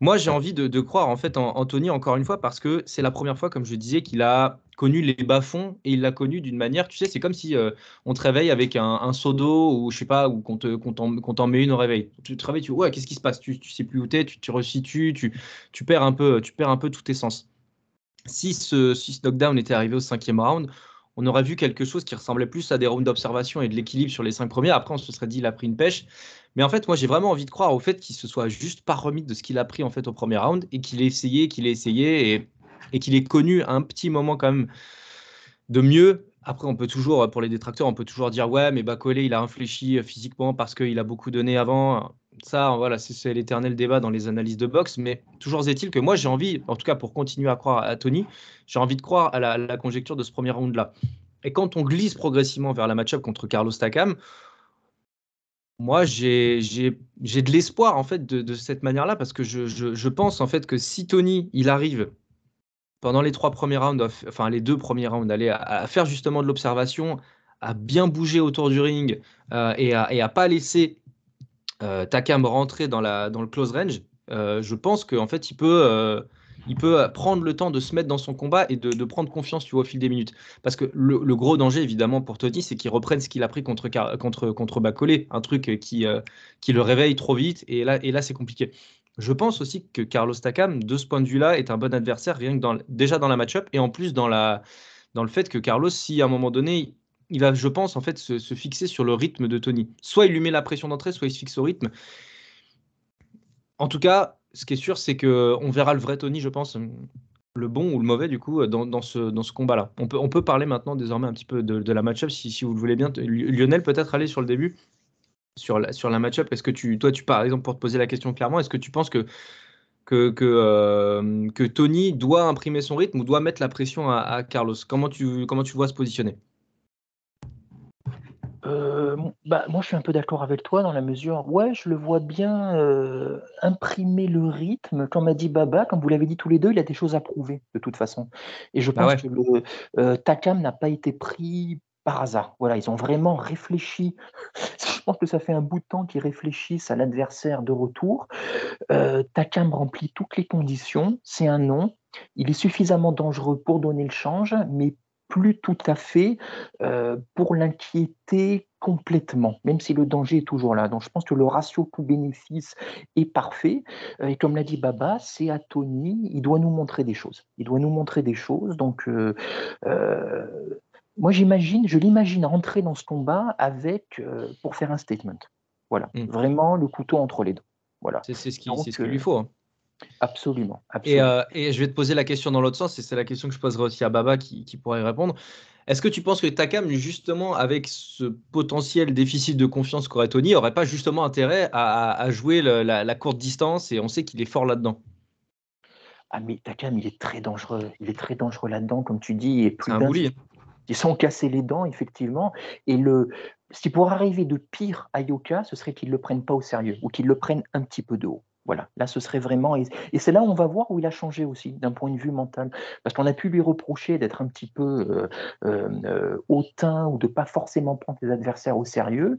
Moi, j'ai envie de, croire en fait en Anthony encore une fois parce que c'est la première fois, comme je disais, qu'il a connu les bas-fonds et il l'a connu d'une manière. Tu sais, c'est comme si euh, on te réveille avec un, un seau d'eau ou je sais pas, ou qu'on te- qu'on t'en t'en met une au réveil. Tu te réveilles, tu ouais, qu'est-ce qui se passe? Tu, tu sais plus où t'es, tu te resitues, tu, tu perds un peu, tu perds un peu tous tes sens. Si ce, si ce knockdown était arrivé au cinquième round, on aurait vu quelque chose qui ressemblait plus à des rounds d'observation et de l'équilibre sur les cinq premiers. Après, on se serait dit, il a pris une pêche. Mais en fait, moi, j'ai vraiment envie de croire au fait qu'il se soit juste pas remis de ce qu'il a pris en fait au premier round et qu'il ait essayé, qu'il ait essayé et, et qu'il ait connu un petit moment quand même de mieux. Après, on peut toujours, pour les détracteurs, on peut toujours dire ouais, mais Bacolé, il a infléchi euh, physiquement parce qu'il a beaucoup donné avant. Ça, voilà, c'est l'éternel débat dans les analyses de boxe. Mais toujours est-il que moi, j'ai envie, en tout cas pour continuer à croire à Tony, j'ai envie de croire à la, conjecture de ce premier round-là. Et quand on glisse progressivement vers la match-up contre Carlos Takam, moi, j'ai de l'espoir en fait de, cette manière-là parce que je, je- pense en fait que si Tony il arrive pendant les trois premiers rounds, enfin les deux premiers rounds, aller à, à faire justement de l'observation, à bien bouger autour du ring euh, et, à, et à pas laisser euh, Takam rentrer dans, le close range, euh, je pense qu'en fait il peut, euh, prendre le temps de se mettre dans son combat et de, prendre confiance tu vois, au fil des minutes. Parce que le, gros danger évidemment pour Tony, c'est qu'il reprenne ce qu'il a pris contre, contre, contre Bacolé, un truc qui, le réveille trop vite et là, c'est compliqué. Je pense aussi que Carlos Takam, de ce point de vue-là, est un bon adversaire, rien que déjà dans la match-up, et en plus dans, dans le fait que Carlos, si à un moment donné, il va, je pense, en fait, se, fixer sur le rythme de Tony. Soit il lui met la pression d'entrée, soit il se fixe au rythme. En tout cas, ce qui est sûr, c'est que on verra le vrai Tony, je pense, le bon ou le mauvais, du coup, dans, ce, dans ce combat-là. On peut, on peut parler maintenant, désormais, un petit peu de, la match-up, si, si vous le voulez bien. Lionel, peut-être aller sur le début sur la, sur la match-up, est-ce que tu, toi, tu, par exemple, pour te poser la question clairement, est-ce que tu penses que, que, que, euh, Tony doit imprimer son rythme ou doit mettre la pression à, à Carlos? Comment tu, comment tu vois se positionner? Euh, bah, moi, je suis un peu d'accord avec toi dans la mesure, ouais, je le vois bien euh, imprimer le rythme. Comme a dit Baba, comme vous l'avez dit tous les deux, il a des choses à prouver de toute façon. Et je pense Bah ouais. que le euh, Takam n'a pas été pris par hasard. Voilà, ils ont vraiment réfléchi. je pense que ça fait un bout de temps qu'ils réfléchissent à l'adversaire de retour. Takam remplit toutes les conditions. C'est un nom. Il est suffisamment dangereux pour donner le change, mais plus tout à fait euh, pour l'inquiéter complètement, même si le danger est toujours là. Donc je pense que le ratio coût-bénéfice est parfait. Euh, et comme l'a dit Baba, c'est à Tony, il doit nous montrer des choses. Il doit nous montrer des choses. Donc euh, euh, moi, j'imagine, je l'imagine rentrer dans ce combat avec pour faire un statement. Voilà, Mm. vraiment le couteau entre les dents. Voilà. C'est ce qu'il lui faut. hein. Absolument. Et, absolument. euh, et je vais te poser la question dans l'autre sens, et c'est la question que je poserai aussi à Baba qui, qui pourrait y répondre. Est-ce que tu penses que Takam, justement, avec ce potentiel déficit de confiance qu'aurait Tony, aurait pas justement intérêt à, jouer le- la, la courte distance et on sait qu'il est fort là-dedans? Ah, mais Takam, il est très dangereux. Il est très dangereux là-dedans, comme tu dis. Et C'est plus un hein. Ils sont cassés les dents, effectivement. Et le, ce qui pourrait arriver de pire à Yoka, ce serait qu'ils ne le prennent pas au sérieux ou qu'ils le prennent un petit peu de haut. Voilà, là, ce serait vraiment. Et, c'est là où on va voir où il a changé aussi, d'un point de vue mental. Parce qu'on a pu lui reprocher d'être un petit peu euh, euh, euh, hautain ou de pas forcément prendre ses adversaires au sérieux.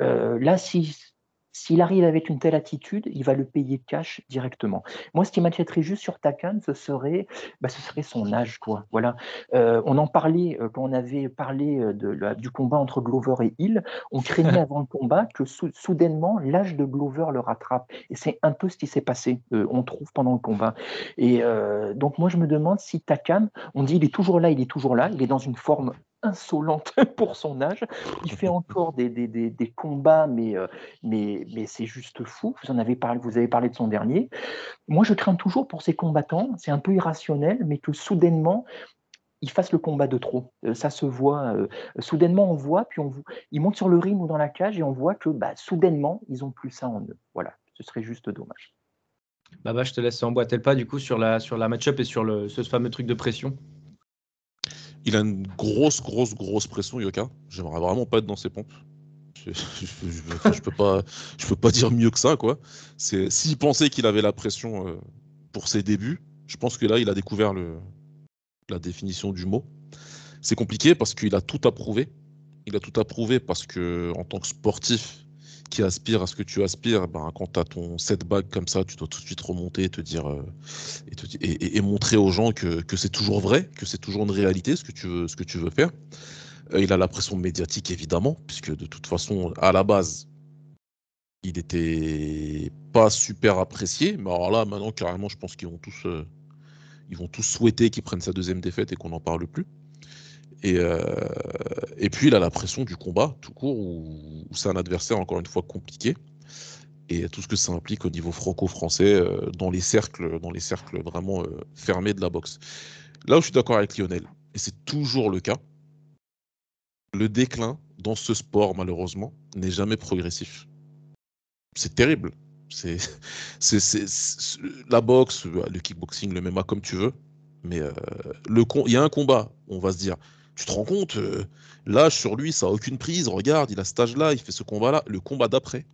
Là, si. S'il arrive avec une telle attitude, il va le payer cash directement. Moi, ce qui m'inquiéterait juste sur Takan, ce serait, bah, ce serait son âge, quoi. Voilà. Euh, on en parlait euh, quand on avait parlé euh, de la- du combat entre Glover et Hill. On craignait avant le combat que sou- soudainement l'âge de Glover le rattrape. Et c'est un peu ce qui s'est passé, euh, on trouve, pendant le combat. Et euh, donc, moi, je me demande si Takam, on dit il est toujours là, il est toujours là, il est dans une forme insolente pour son âge. Il fait encore des, des, des, des combats, mais, euh, mais, mais c'est juste fou. Vous en avez parlé, vous avez parlé de son dernier. Moi, je crains toujours pour ces combattants. C'est un peu irrationnel, mais que soudainement, ils fassent le combat de trop. Euh, ça se voit. euh, soudainement, on voit, puis on ils montent sur le ring ou dans la cage et on voit que bah, soudainement, ils ont plus ça en eux. Voilà, ce serait juste dommage. Baba, je te laisse emboîter le pas du coup sur la, sur la match-up et sur le, ce fameux truc de pression. Il a une grosse, grosse, grosse pression, Yoka. J'aimerais vraiment pas être dans ses pompes. Je, je- peux pas, je peux pas dire mieux que ça, quoi. S'il pensait qu'il avait la pression euh, pour ses débuts, je pense que là, il a découvert le, la définition du mot. C'est compliqué parce qu'il a tout approuvé. Il a tout approuvé parce que en tant que sportif qui aspire à ce que tu aspires, ben, quand tu as ton setback comme ça, tu dois tout de suite remonter et te dire euh, et, montrer aux gens que, que c'est toujours vrai, que c'est toujours une réalité ce que tu veux, ce que tu veux faire. Euh, il a la pression médiatique évidemment, puisque de toute façon, à la base, il était pas super apprécié, mais alors là, maintenant carrément, je pense qu'ils vont tous, euh, ils vont tous souhaiter qu'il prenne sa deuxième défaite et qu'on n'en parle plus. Et, euh, et puis il a la pression du combat tout court, où, c'est un adversaire encore une fois compliqué. Et tout ce que ça implique au niveau franco-français, euh, dans les cercles, dans les cercles vraiment euh, fermés de la boxe. Là où je suis d'accord avec Lionel, et c'est toujours le cas, le déclin dans ce sport, malheureusement, n'est jamais progressif. C'est terrible. C'est, la boxe, le kickboxing, le MMA, comme tu veux. Mais il y a un combat, on va se dire, tu te rends compte, euh, l'âge sur lui, ça a aucune prise. Regarde, il a cet âge-là, il fait ce combat-là. Le combat d'après,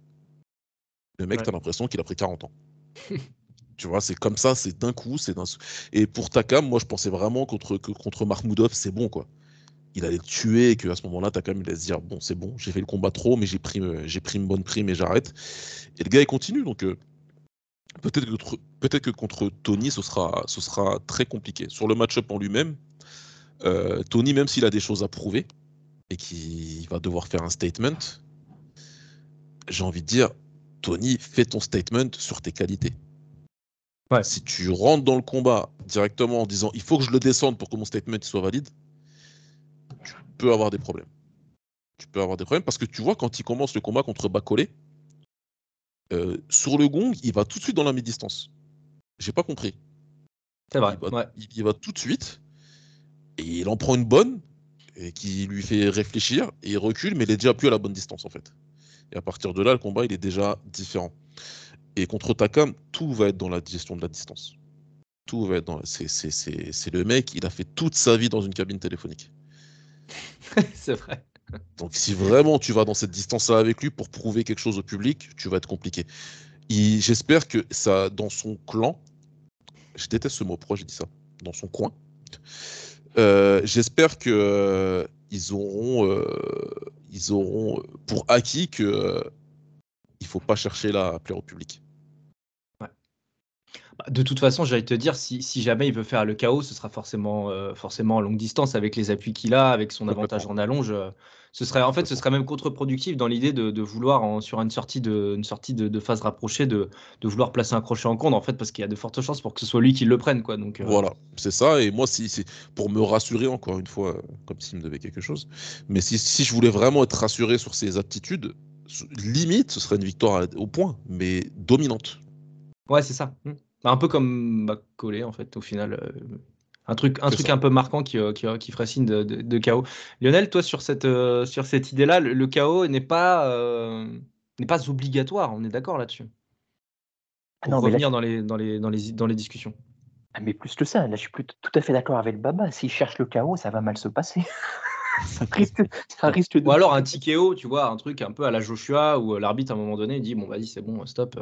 le mec, Ouais. t'as l'impression qu'il a pris 40 ans. tu vois, c'est comme ça, c'est d'un coup, c'est d'un. Et pour Takam, moi, je pensais vraiment contre, que contre Mahmoudov, c'est bon, quoi. Il allait le tuer et qu'à ce moment-là, Takam, il allait se dire, bon, c'est bon, j'ai fait le combat trop, mais j'ai pris, euh, j'ai pris une bonne prime et j'arrête. Et le gars, il continue, donc euh, peut-être que, contre- peut-être que contre Tony, ce sera, ce sera très compliqué. Sur le match-up en lui-même, euh, Tony, même s'il a des choses à prouver et qu'il va devoir faire un statement, j'ai envie de dire, Tony, fais ton statement sur tes qualités. Ouais. Si tu rentres dans le combat directement en disant il faut que je le descende pour que mon statement soit valide, tu peux avoir des problèmes. Tu peux avoir des problèmes parce que tu vois, quand il commence le combat contre Bacolé, euh, sur le gong, il va tout de suite dans la mi-distance. J'ai pas compris. C'est vrai. Il va, ouais. il- il va tout de suite et il en prend une bonne et qui lui fait réfléchir et il recule, mais il est déjà plus à la bonne distance en fait. Et à partir de là, le combat il est déjà différent. Et contre Takam, tout va être dans la gestion de la distance. Tout va être dans. la- C'est c'est- c'est- c'est le mec, il a fait toute sa vie dans une cabine téléphonique. c'est vrai. Donc si vraiment tu vas dans cette distance-là avec lui pour prouver quelque chose au public, tu vas être compliqué. J'espère que ça, dans son clan, je déteste ce mot, pourquoi j'ai dit ça? Dans son coin, euh, j'espère que euh, ils auront, euh, ils auront pour acquis que il faut pas chercher là à plaire au public. De toute façon, j'allais te dire, si, si jamais il veut faire le chaos, ce sera forcément, euh, forcément en longue distance avec les appuis qu'il a, avec son avantage en allonge. euh, Ce serait, en fait, ce serait même contre-productif dans l'idée de, de vouloir, en- sur une sortie, de, une sortie de, de phase rapprochée, de, de vouloir placer un crochet en compte, en fait, parce qu'il y a de fortes chances pour que ce soit lui qui le prenne. Quoi. Donc, euh, Voilà, c'est ça. Et moi, si c'est pour me rassurer encore une fois, comme s'il me devait quelque chose. Mais si, si je voulais vraiment être rassuré sur ses aptitudes, limite, ce serait une victoire à- au point, mais dominante. Ouais, c'est ça. Hmm. Bah, Un peu comme bah, Collet, en fait, au final. euh, un truc, un truc ça. un peu marquant qui, euh, qui, euh, qui ferait signe de, de, de chaos. Lionel, toi, sur cette, euh, sur cette idée-là, le, le chaos n'est pas, euh, n'est pas obligatoire. On est d'accord là-dessus? Ah Pour non, mais là, revenir dans, les, dans, les, dans, les, dans les discussions. Ah, mais plus que ça, là je suis plus tout à fait d'accord avec Baba. S'il cherche le chaos, ça va mal se passer. ça, risque, ça risque de. Ou alors un TKO, tu vois, un truc un peu à la Joshua où l'arbitre, à un moment donné, dit Bon, vas-y, c'est bon, stop.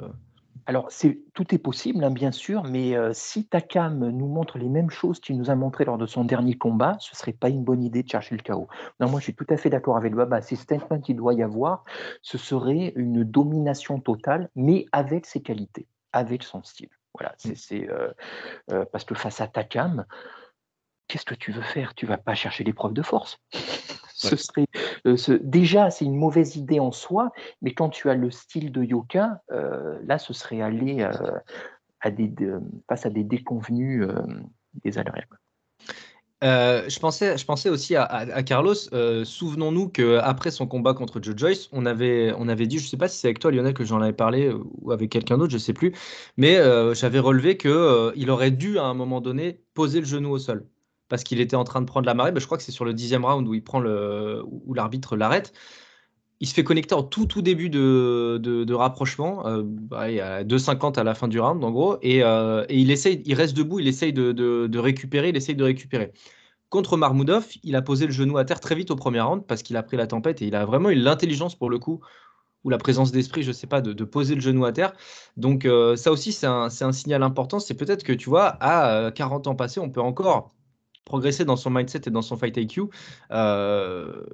Alors, c'est, tout est possible, hein, bien sûr, mais euh, si Takam nous montre les mêmes choses qu'il nous a montré lors de son dernier combat, ce serait pas une bonne idée de chercher le chaos. Non, moi, je suis tout à fait d'accord avec Baba. Si statement il doit y avoir, ce serait une domination totale, mais avec ses qualités, avec son style. Voilà, c'est, c'est, euh, euh, parce que face à Takam, qu'est-ce que tu veux faire? Tu vas pas chercher l'épreuve de force. Ce serait, euh, ce- déjà, c'est une mauvaise idée en soi, mais quand tu as le style de Yoka, euh, là, ce serait aller euh, à des, de- face à des déconvenus désagréables. Euh, je, pensais, je pensais aussi à, à- à Carlos. Euh, Souvenons-nous qu'après son combat contre Joe Joyce, on avait, on avait dit, je ne sais pas si c'est avec toi Lionel que j'en avais parlé ou avec quelqu'un d'autre, je ne sais plus, mais euh, j'avais relevé qu'il aurait dû à un moment donné poser le genou au sol parce qu'il était en train de prendre la marée. Ben, je crois que c'est sur le dixième round où il prend le, où l'arbitre l'arrête. Il se fait connecter en tout tout début de, de, rapprochement, euh, bah, il y a 2,50 à la fin du round en gros, et, euh, et il essaye, il reste debout, il essaye de, de- récupérer, il essaye de récupérer. Contre Marmoudov, il a posé le genou à terre très vite au premier round parce qu'il a pris la tempête et il a vraiment eu l'intelligence pour le coup, ou la présence d'esprit, je sais pas, de, poser le genou à terre. Donc euh, ça aussi, c'est un, un signal important. C'est peut-être que, tu vois, à euh, 40 ans passés, on peut encore progresser dans son mindset et dans son fight IQ. euh,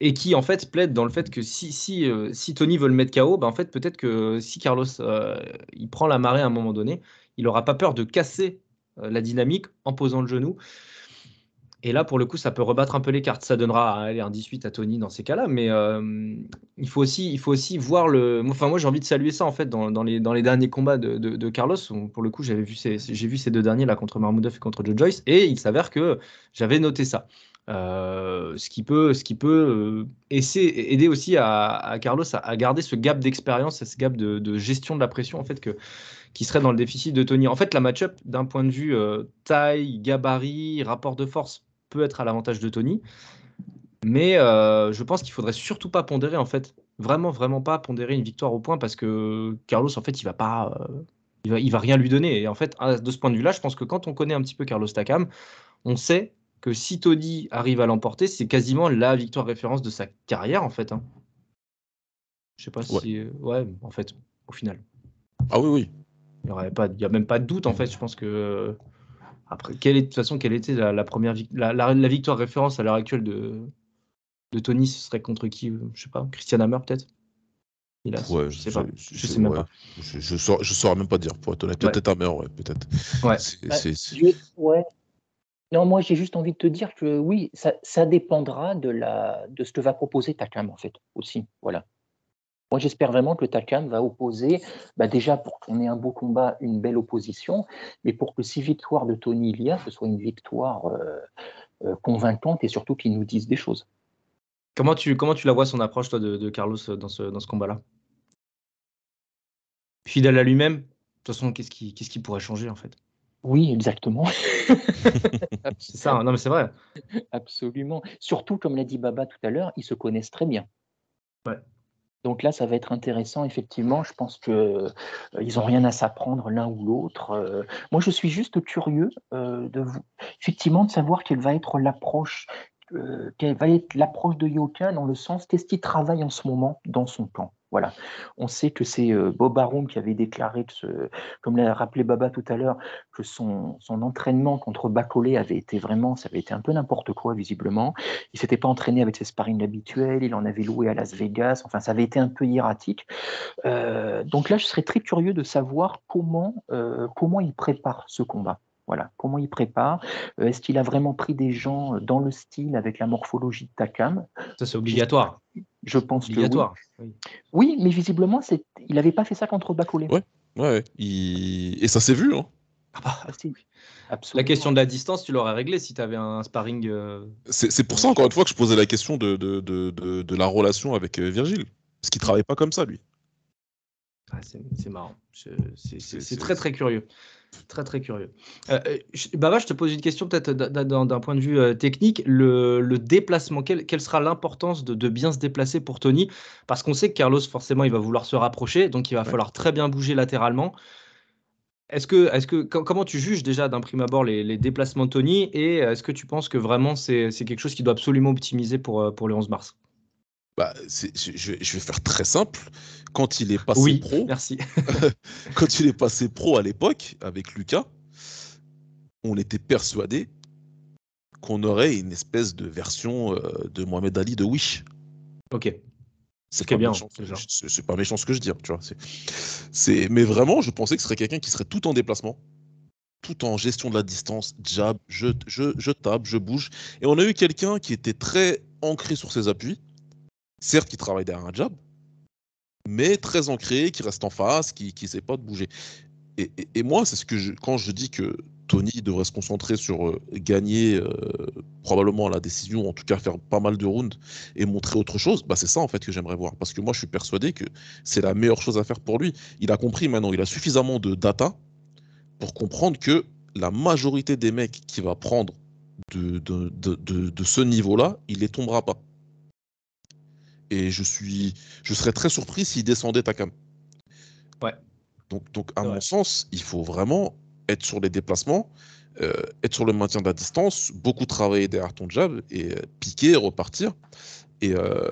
et qui en fait plaide dans le fait que si, si, euh, Tony veut le mettre KO, ben, en fait peut-être que si Carlos euh, il prend la marée à un moment donné, il n'aura pas peur de casser la dynamique en posant le genou. Et là, pour le coup, ça peut rebattre un peu les cartes. Ça donnera allez, un 18 à Tony dans ces cas-là, mais euh, il, faut aussi, il faut aussi voir le. Enfin, moi, j'ai envie de saluer ça en fait dans, les, dans les derniers combats de, de- Carlos. Pour le coup, j'avais vu ces, j'ai vu ces deux derniers là contre Marmoudov et contre Joe Joyce, et il s'avère que j'avais noté ça. Euh, ce qui peut, ce qui peut euh, essayer- aider aussi à, Carlos à, garder ce gap d'expérience ce gap de, gestion de la pression en fait que, qui serait dans le déficit de Tony. En fait, la match-up d'un point de vue taille, gabarit, rapport de force peut être à l'avantage de Tony, mais euh, je pense qu'il faudrait surtout pas pondérer en fait, vraiment vraiment pas pondérer une victoire au point parce que Carlos en fait il va pas, euh, il va, il va rien lui donner. Et en fait, de ce point de vue-là, je pense que quand on connaît un petit peu Carlos Takam, on sait que si Tony arrive à l'emporter, c'est quasiment la victoire référence de sa carrière en fait. hein. Je sais pas Ouais. si, euh, ouais, en fait, au final. Ah oui, oui. Il n'y a même pas de doute en fait. Je pense que après, quelle est de toute façon, quelle était la, la première la, la- la victoire référence à l'heure actuelle de, de Tony Ce serait contre qui euh, Je sais pas. Christian Hammer peut-être? Il a, Ouais, je sais pas. je, Je sais même ouais. pas. Je, je, saurais, je saurais même pas dire, pour être honnête. Peut-être ta mère, ouais, peut-être. Ouais. Bah, ouais. Non, moi j'ai juste envie de te dire que oui, ça, ça dépendra de, la, de ce que va proposer Takam en fait aussi. Voilà. Moi j'espère vraiment que Takam va opposer, bah, déjà pour qu'on ait un beau combat, une belle opposition, mais pour que si victoire de Tony il y a, ce soit une victoire euh, euh, convaincante et surtout qu'il nous dise des choses. Comment tu, comment tu la vois son approche toi de, de Carlos euh, dans ce, dans ce combat-là? Fidèle à lui-même? De toute façon, qu'est-ce qui, qu'est-ce qui pourrait changer en fait? Oui, exactement. C'est ça. hein. Non mais c'est vrai. Absolument. Surtout, comme l'a dit Baba tout à l'heure, ils se connaissent très bien. Ouais. Donc là, ça va être intéressant, effectivement. Je pense qu'ils euh, n'ont rien à s'apprendre l'un ou l'autre. Euh, moi, je suis juste curieux euh, de vous, effectivement, savoir quelle va être l'approche, quelle va être l'approche de Yoka dans le sens qu'est-ce qu'il travaille en ce moment dans son camp. Voilà. On sait que c'est euh, Bob Arum qui avait déclaré, que comme l'a rappelé Baba tout à l'heure, que son, son, entraînement contre Bacolé avait été vraiment, ça avait été un peu n'importe quoi visiblement. Il s'était pas entraîné avec ses sparring habituels, il en avait loué à Las Vegas, enfin ça avait été un peu hiératique. Euh, donc là, je serais très curieux de savoir comment, euh, comment il prépare ce combat. Voilà, comment il prépare? Euh, Est-ce qu'il a vraiment pris des gens dans le style avec la morphologie de Takam? Ça, c'est obligatoire. Je pense obligatoire. que oui. oui. mais visiblement, il n'avait pas fait ça contre Bacolé. Ouais, ouais. Il... Et ça s'est vu. Hein. Ah bah, ah, la question de la distance, tu l'aurais réglé si tu avais un sparring. Euh... C'est pour ça, encore une fois, que je posais la question de, de, de, de la relation avec euh, Virgile. Parce qu'il ne travaille pas comme ça, lui. Ah, c'est marrant. C'est très, très curieux. Très très curieux. Euh, euh Baba, je te pose une question peut-être d'un point de vue euh, technique. Le, déplacement, quelle, sera l'importance de, bien se déplacer pour Tony? Parce qu'on sait que Carlos, forcément, il va vouloir se rapprocher, donc il va falloir très bien bouger latéralement. Est-ce que, est que, comment tu juges déjà d'un prime abord les, déplacements de Tony? Et est-ce que tu penses que vraiment c'est quelque chose qui doit absolument optimiser pour, euh, pour le 11 mars? Bah, je, vais faire très simple. Quand il est passé pro, merci. quand il est passé pro à l'époque avec Lucas, on était persuadé qu'on aurait une espèce de version euh, de Mohamed Ali de Wish. Ok. C'est pas, bien, c'est pas méchant ce que je dis, tu vois. C'est, mais vraiment, je pensais que ce serait quelqu'un qui serait tout en déplacement, tout en gestion de la distance, jab, je, je, je tape, je bouge. Et on a eu quelqu'un qui était très ancré sur ses appuis, certes qui travaille derrière un job, mais très ancré, qui reste en face, qui ne sait pas de bouger. Et, moi, c'est ce que je, quand je dis que Tony devrait se concentrer sur euh, gagner euh, probablement la décision, en tout cas faire pas mal de rounds et montrer autre chose, bah c'est ça en fait que j'aimerais voir. Parce que moi, je suis persuadé que c'est la meilleure chose à faire pour lui. Il a compris maintenant, il a suffisamment de data pour comprendre que la majorité des mecs qui va prendre de, de, de, de ce niveau-là, il les tombera pas et je suis, je serais très surpris s'il descendait Takam. Ouais. Donc, donc à mon sens, il faut vraiment être sur les déplacements, euh, être sur le maintien de la distance, beaucoup travailler derrière ton jab et euh, piquer, repartir. Et euh,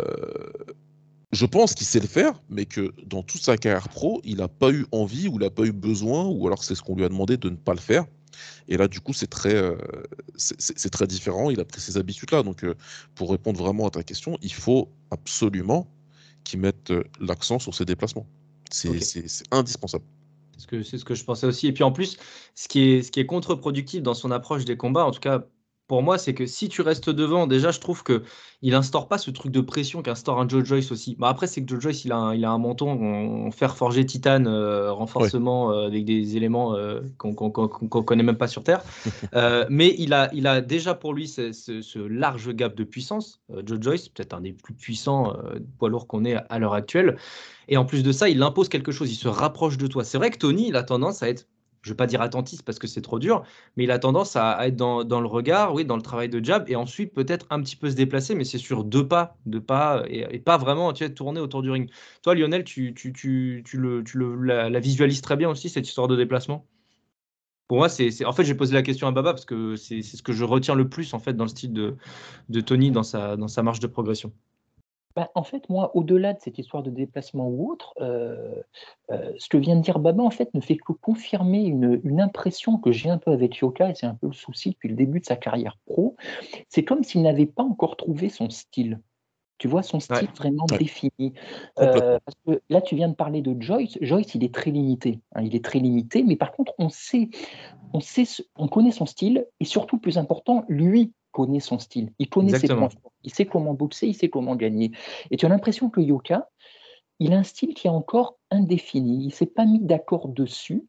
je pense qu'il sait le faire, mais que dans toute sa carrière pro, il n'a pas eu envie ou il n'a pas eu besoin, ou alors c'est ce qu'on lui a demandé de ne pas le faire. Et là, du coup, c'est très, euh, c'est très différent. Il a pris ses habitudes-là. Donc, euh, pour répondre vraiment à ta question, il faut absolument qu'il mette euh, l'accent sur ses déplacements. C'est indispensable. C'est ce que je pensais aussi. Et puis en plus, ce qui est, ce qui est contre-productif dans son approche des combats, en tout cas pour moi, c'est que si tu restes devant, déjà, je trouve que il instaure pas ce truc de pression qu'instaure un Joe Joyce aussi. Bah, après, c'est que Joe Joyce, il a un, il a un menton en fer forgé titane, euh, renforcement euh, avec des éléments euh, qu'on ne connaît même pas sur Terre. mais il a, il a déjà pour lui ce, large gap de puissance. Joe Joyce, peut-être un des plus puissants poids lourds qu'on ait à l'heure actuelle. Et en plus de ça, il impose quelque chose, il se rapproche de toi. C'est vrai que Tony, il a tendance à être je ne vais pas dire attentiste parce que c'est trop dur, mais il a tendance à, être dans, le regard, oui, dans le travail de jab, et ensuite peut-être un petit peu se déplacer, mais c'est sur deux pas, deux pas, et, pas vraiment tu tourner autour du ring. Toi, Lionel, tu, la, visualises très bien aussi, cette histoire de déplacement? Pour moi, c'est, en fait, j'ai posé la question à Baba parce que c'est, ce que je retiens le plus en fait dans le style de, Tony dans sa marche de progression. Bah, en fait, moi, au-delà de cette histoire de déplacement ou autre, euh, euh, ce que vient de dire Baba, en fait, ne fait que confirmer une, impression que j'ai un peu avec Yoka, et c'est un peu le souci depuis le début de sa carrière pro. C'est comme s'il n'avait pas encore trouvé son style. Tu vois, son style vraiment défini. Euh, parce que là, tu viens de parler de Joyce. Joyce, il est très limité. Hein, il est très limité, mais par contre, on sait, on sait, on connaît son style, et surtout, plus important, lui connaît son style. Il connaît ses points. Il sait comment boxer, il sait comment gagner. Et tu as l'impression que Yoka, il a un style qui est encore indéfini. Il ne s'est pas mis d'accord dessus.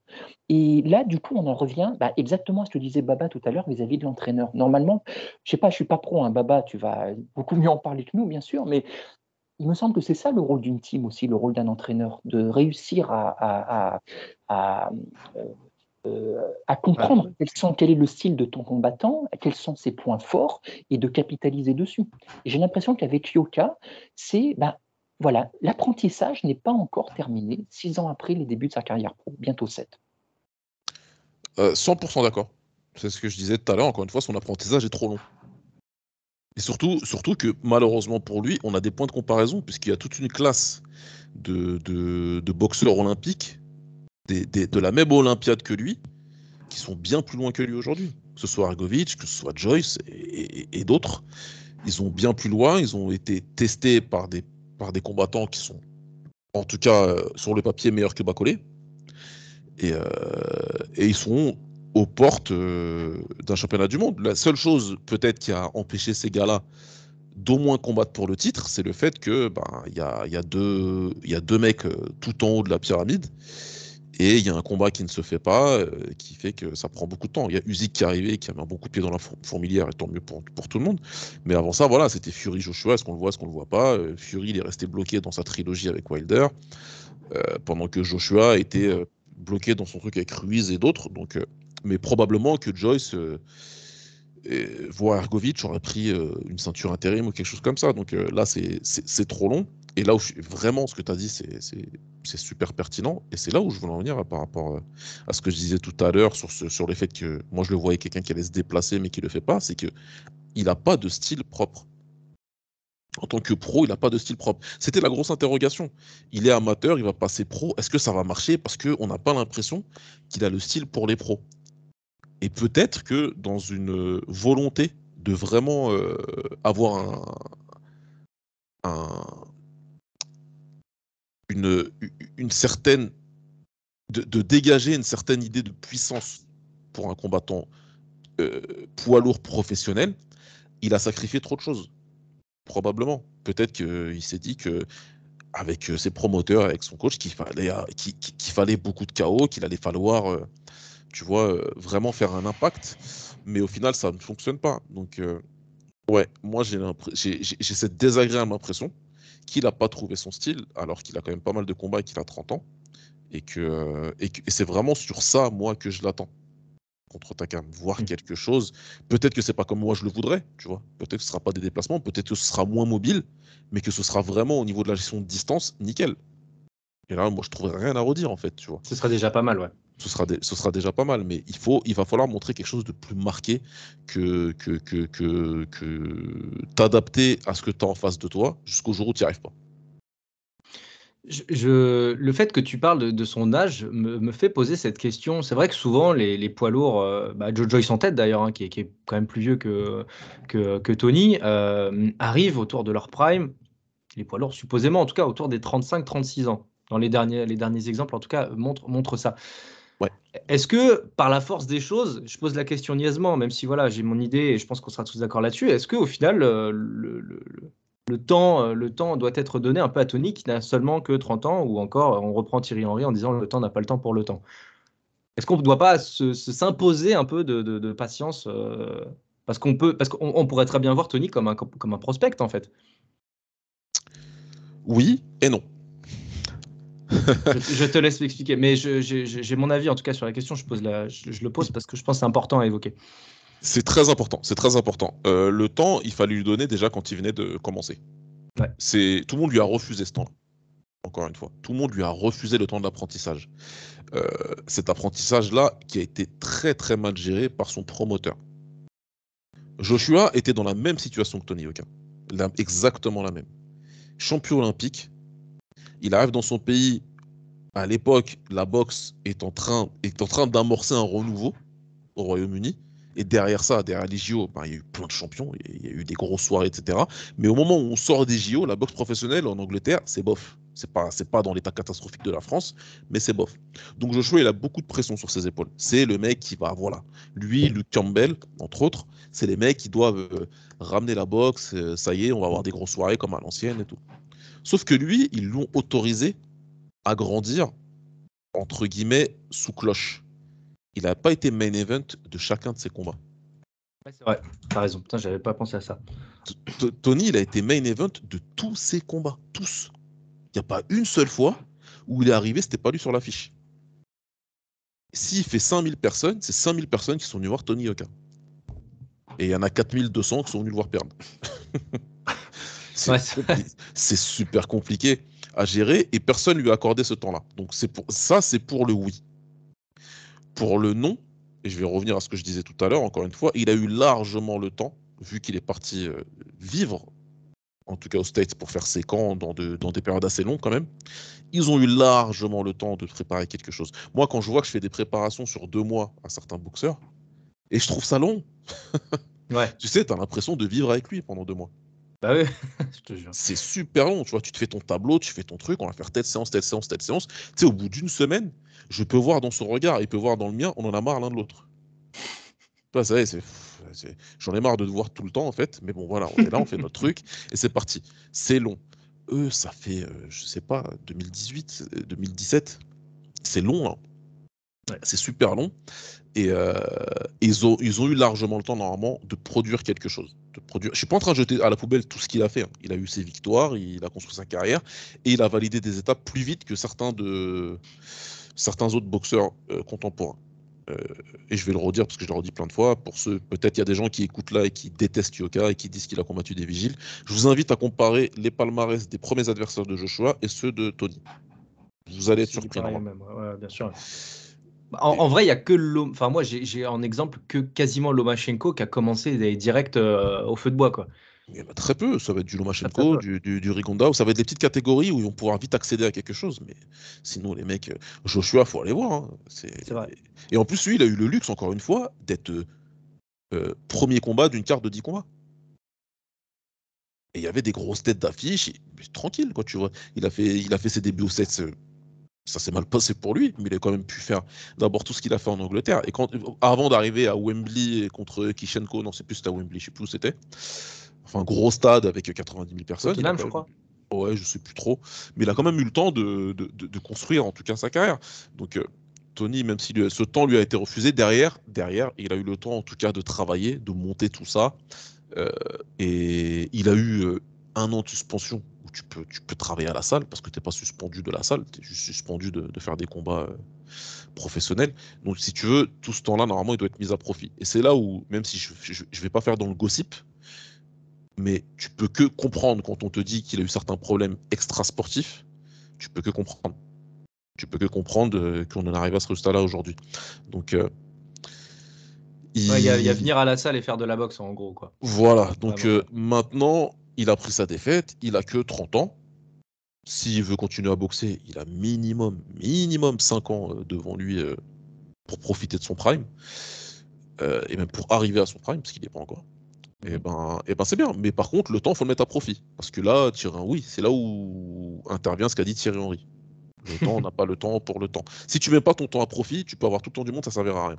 Et là, du coup, on en revient bah, exactement à ce que disait Baba tout à l'heure vis-à-vis de l'entraîneur. Normalement, je sais pas, je suis pas pro, hein, Baba, tu vas beaucoup mieux en parler que nous, bien sûr, mais il me semble que c'est ça le rôle d'une team aussi, le rôle d'un entraîneur, de réussir à, à euh, à comprendre quel est le style de ton combattant, quels sont ses points forts et de capitaliser dessus. J'ai l'impression qu'avec Yoka, c'est ben, voilà, l'apprentissage n'est pas encore terminé six ans après les débuts de sa carrière pro, bientôt sept. 100% euh, d'accord. C'est ce que je disais tout à l'heure. Encore une fois, son apprentissage est trop long. Et surtout, surtout que malheureusement pour lui, on a des points de comparaison, puisqu'il y a toute une classe de, de, de boxeurs olympiques de la même Olympiade que lui, qui sont bien plus loin que lui aujourd'hui. Que ce soit Argovic, que ce soit Joyce et, d'autres. Ils ont bien plus loin, ils ont été testés par des, par des combattants qui sont, en tout cas euh, sur le papier, meilleurs que Bacolé. Et, euh, et ils sont aux portes euh, d'un championnat du monde. La seule chose peut-être qui a empêché ces gars-là d'au moins combattre pour le titre, c'est le fait que ben, il y, a, y, a deux, y a deux mecs tout en haut de la pyramide et il y a un combat qui ne se fait pas, euh, qui fait que ça prend beaucoup de temps. Il y a Usyk qui est arrivé, qui a mis un bon coup de pied dans la fourmilière, et tant mieux pour, tout le monde. Mais avant ça, voilà, c'était Fury Joshua, est-ce qu'on le voit, est-ce qu'on le voit pas? Euh, Fury, il est resté bloqué dans sa trilogie avec Wilder, euh, pendant que Joshua était bloqué dans son truc avec Ruiz et d'autres. Donc, mais probablement que Joyce voire Ergovic aurait pris une ceinture intérim ou quelque chose comme ça. Donc là, c'est trop long. Et là où je, vraiment, ce que tu as dit, c'est super pertinent. Et c'est là où je voulais en venir par rapport euh, à ce que je disais tout à l'heure sur, ce, sur le fait que moi, je le voyais quelqu'un qui allait se déplacer mais qui ne le fait pas. C'est qu'il n'a pas de style propre. En tant que pro, il n'a pas de style propre. C'était la grosse interrogation. Il est amateur, il va passer pro. Est-ce que ça va marcher Parce qu'on n'a pas l'impression qu'il a le style pour les pros? Et peut-être que dans une volonté de vraiment euh, avoir un, une, certaine. De, dégager une certaine idée de puissance pour un combattant euh, poids lourd professionnel, il a sacrifié trop de choses. Probablement. Peut-être qu'il s'est dit que avec euh, ses promoteurs, avec son coach, qu'il fallait, fallait beaucoup de chaos, qu'il allait falloir, euh, tu vois, euh, vraiment faire un impact. Mais au final, ça ne fonctionne pas. Donc, euh, ouais, moi, j'ai, j'ai cette désagréable impression qu'il n'a pas trouvé son style, alors qu'il a quand même pas mal de combats et qu'il a 30 ans. Et que, et, que, et c'est vraiment sur ça, moi, que je l'attends contre Takam, voir mmh. quelque chose. Peut-être que c'est pas comme moi je le voudrais, tu vois. Peut-être que ce sera pas des déplacements, peut-être que ce sera moins mobile, mais que ce sera vraiment au niveau de la gestion de distance, nickel. Et là, moi, je trouverais rien à redire en fait, tu vois. Ce sera déjà pas mal, ouais. Ce sera, déjà pas mal, mais il, faut, il va falloir montrer quelque chose de plus marqué que, que, t'adapter à ce que tu as en face de toi jusqu'au jour où tu n'y arrives pas. Le fait que tu parles de, son âge me, fait poser cette question. C'est vrai que souvent, les, poids lourds, euh, bah Joe Joyce en tête d'ailleurs, hein, qui, est quand même plus vieux que, Tony, euh, arrivent autour de leur prime, les poids lourds supposément, en tout cas autour des 35-36 ans. Dans les derniers, les derniers exemples, en tout cas, montrent montre ça. Ouais. Est-ce que, par la force des choses, je pose la question niaisement, même si voilà, j'ai mon idée et je pense qu'on sera tous d'accord là-dessus, est-ce qu'au final, euh, le, le, le temps, euh, le temps doit être donné un peu à Tony qui n'a seulement que 30 ans, ou encore on reprend Thierry Henry en disant le temps n'a pas le temps pour le temps? Est-ce qu'on ne doit pas se, se, s'imposer un peu de, de, de patience euh, parce qu'on peut, parce qu'on on pourrait très bien voir Tony comme un, comme un prospect en fait? Oui et non. Je, je, te laisse m'expliquer, mais j'ai mon avis en tout cas sur la question. Je, pose la, je, je le pose parce que je pense que c'est important à évoquer. C'est très important, c'est très important. Euh, le temps, il fallait lui donner déjà quand il venait de commencer. Ouais. C'est tout le monde lui a refusé ce temps-là. Encore une fois, tout le monde lui a refusé le temps de l'apprentissage. Euh, cet apprentissage-là qui a été très très mal géré par son promoteur. Joshua était dans la même situation que Tony Yoka, exactement la même. Champion olympique, il arrive dans son pays. À l'époque, la boxe est en train d'amorcer un renouveau au Royaume-Uni. Et derrière ça, derrière les JO, ben, il y a eu plein de champions, il y a eu des grosses soirées, etc. Mais au moment où on sort des JO, la boxe professionnelle en Angleterre, c'est bof. C'est pas, pas dans l'état catastrophique de la France, mais c'est bof. Donc Joshua, il a beaucoup de pression sur ses épaules. C'est le mec qui va, voilà. Lui, Luke Campbell, entre autres, c'est les mecs qui doivent euh, ramener la boxe. Euh, ça y est, on va avoir des grosses soirées comme à l'ancienne et tout. Sauf que lui, ils l'ont autorisé à grandir, entre guillemets, sous cloche il n'a pas été main event de chacun de ses combats. Ouais, c'est vrai, t'as raison. Putain, j'avais pas pensé à ça. Tony, il a été main event de tous ses combats, tous. Il n'y a pas une seule fois où il est arrivé, c'était pas lui sur l'affiche. S'il fait 5000 personnes, c'est 5000 personnes qui sont venues voir Tony Yoka. Et il y en a 4200 qui sont venus le voir perdre. c'est ouais, super compliqué à gérer et personne lui a accordé ce temps-là. Donc c'est pour ça, c'est pour le oui. Pour le non, et je vais revenir à ce que je disais tout à l'heure, encore une fois, il a eu largement le temps, vu qu'il est parti euh, vivre, en tout cas aux States, pour faire ses camps dans, de- dans des périodes assez longues quand même, ils ont eu largement le temps de préparer quelque chose. Moi, quand je vois que je fais des préparations sur deux mois à certains boxeurs, et je trouve ça long, Ouais, tu sais, tu as l'impression de vivre avec lui pendant deux mois. Bah oui, je te jure. C'est super long, tu vois, tu te fais ton tableau, tu fais ton truc, on va faire telle séance, telle séance, telle séance. Tu sais, au bout d'une semaine, je peux voir dans son regard, il peut voir dans le mien, on en a marre l'un de l'autre. Toi, ça y est, c'est- j'en ai marre de te voir tout le temps en fait, mais bon voilà, on est là, on fait notre truc et c'est parti. C'est long. Eux, ça fait, euh, je sais pas, 2018, euh, 2017, c'est long, hein. Ouais. C'est super long. Et euh, ils, ont, ils ont eu largement le temps, normalement, de produire quelque chose. De produire... Je suis pas en train de jeter à la poubelle tout ce qu'il a fait. hein. Il a eu ses victoires, il a construit sa carrière, et il a validé des étapes plus vite que certains, de... certains autres boxeurs euh, contemporains. Euh, et je vais le redire parce que je l'ai redit plein de fois. Pour ceux, peut-être il y a des gens qui écoutent là et qui détestent Yoka et qui disent qu'il a combattu des vigiles. Je vous invite à comparer les palmarès des premiers adversaires de Joshua et ceux de Tony. Vous allez être surpris. même, ouais, bien sûr. En, en vrai, il y a que Enfin, moi, j'ai en exemple que quasiment Lomachenko qui a commencé des directs euh, au feu de bois, quoi. Il y en a très peu. Ça va être du Lomachenko, du, du, du Rigonda, ou ça va être des petites catégories où ils vont pouvoir vite accéder à quelque chose. Mais sinon, les mecs, euh, Joshua, faut aller voir. hein. C'est vrai. Et en plus, lui, il a eu le luxe, encore une fois, d'être euh, premier combat d'une carte de 10 combats. Et il y avait des grosses têtes d'affiche. Tranquille, quoi, tu vois. Il a fait, il a fait ses débuts au 7. Ça s'est mal passé pour lui, mais il a quand même pu faire d'abord tout ce qu'il a fait en Angleterre. Et quand, avant d'arriver à Wembley contre Kishenko, non, c'est plus c'était à Wembley, je sais plus où c'était. Enfin, gros stade avec 90 000 personnes. Tottenham, je crois. Ouais, je sais plus trop. Mais il a quand même eu le temps de, de- de- de construire, en tout cas, sa carrière. Donc, euh, Tony, même si lui- ce temps lui a été refusé, derrière, derrière, il a eu le temps, en tout cas, de travailler, de monter tout ça. Euh, et il a eu euh, un an de suspension tu peux, tu peux travailler à la salle parce que tu n'es pas suspendu de la salle, tu es juste suspendu de, de faire des combats euh, professionnels. Donc, si tu veux, tout ce temps-là, normalement, il doit être mis à profit. Et c'est là où, même si je ne vais pas faire dans le gossip, mais tu peux que comprendre quand on te dit qu'il a eu certains problèmes extra-sportifs, tu peux que comprendre. Tu peux que comprendre euh, qu'on en arrive à ce résultat-là aujourd'hui. Donc, euh, Ouais, Il y, a- il y a venir à la salle et faire de la boxe, en gros, quoi. Voilà, donc euh, maintenant, il a pris sa défaite, il a que 30 ans. S'il veut continuer à boxer, il a minimum, minimum 5 ans euh, devant lui euh, pour profiter de son prime. Euh, et même pour arriver à son prime, parce qu'il n'est pas encore. Et ben, et ben c'est bien. Mais par contre, le temps, faut le mettre à profit. Parce que là, Thierry oui, c'est là où intervient ce qu'a dit Thierry Henry. Le temps, on n'a pas le temps pour le temps. Si tu mets pas ton temps à profit, tu peux avoir tout le temps du monde, ça servira à rien.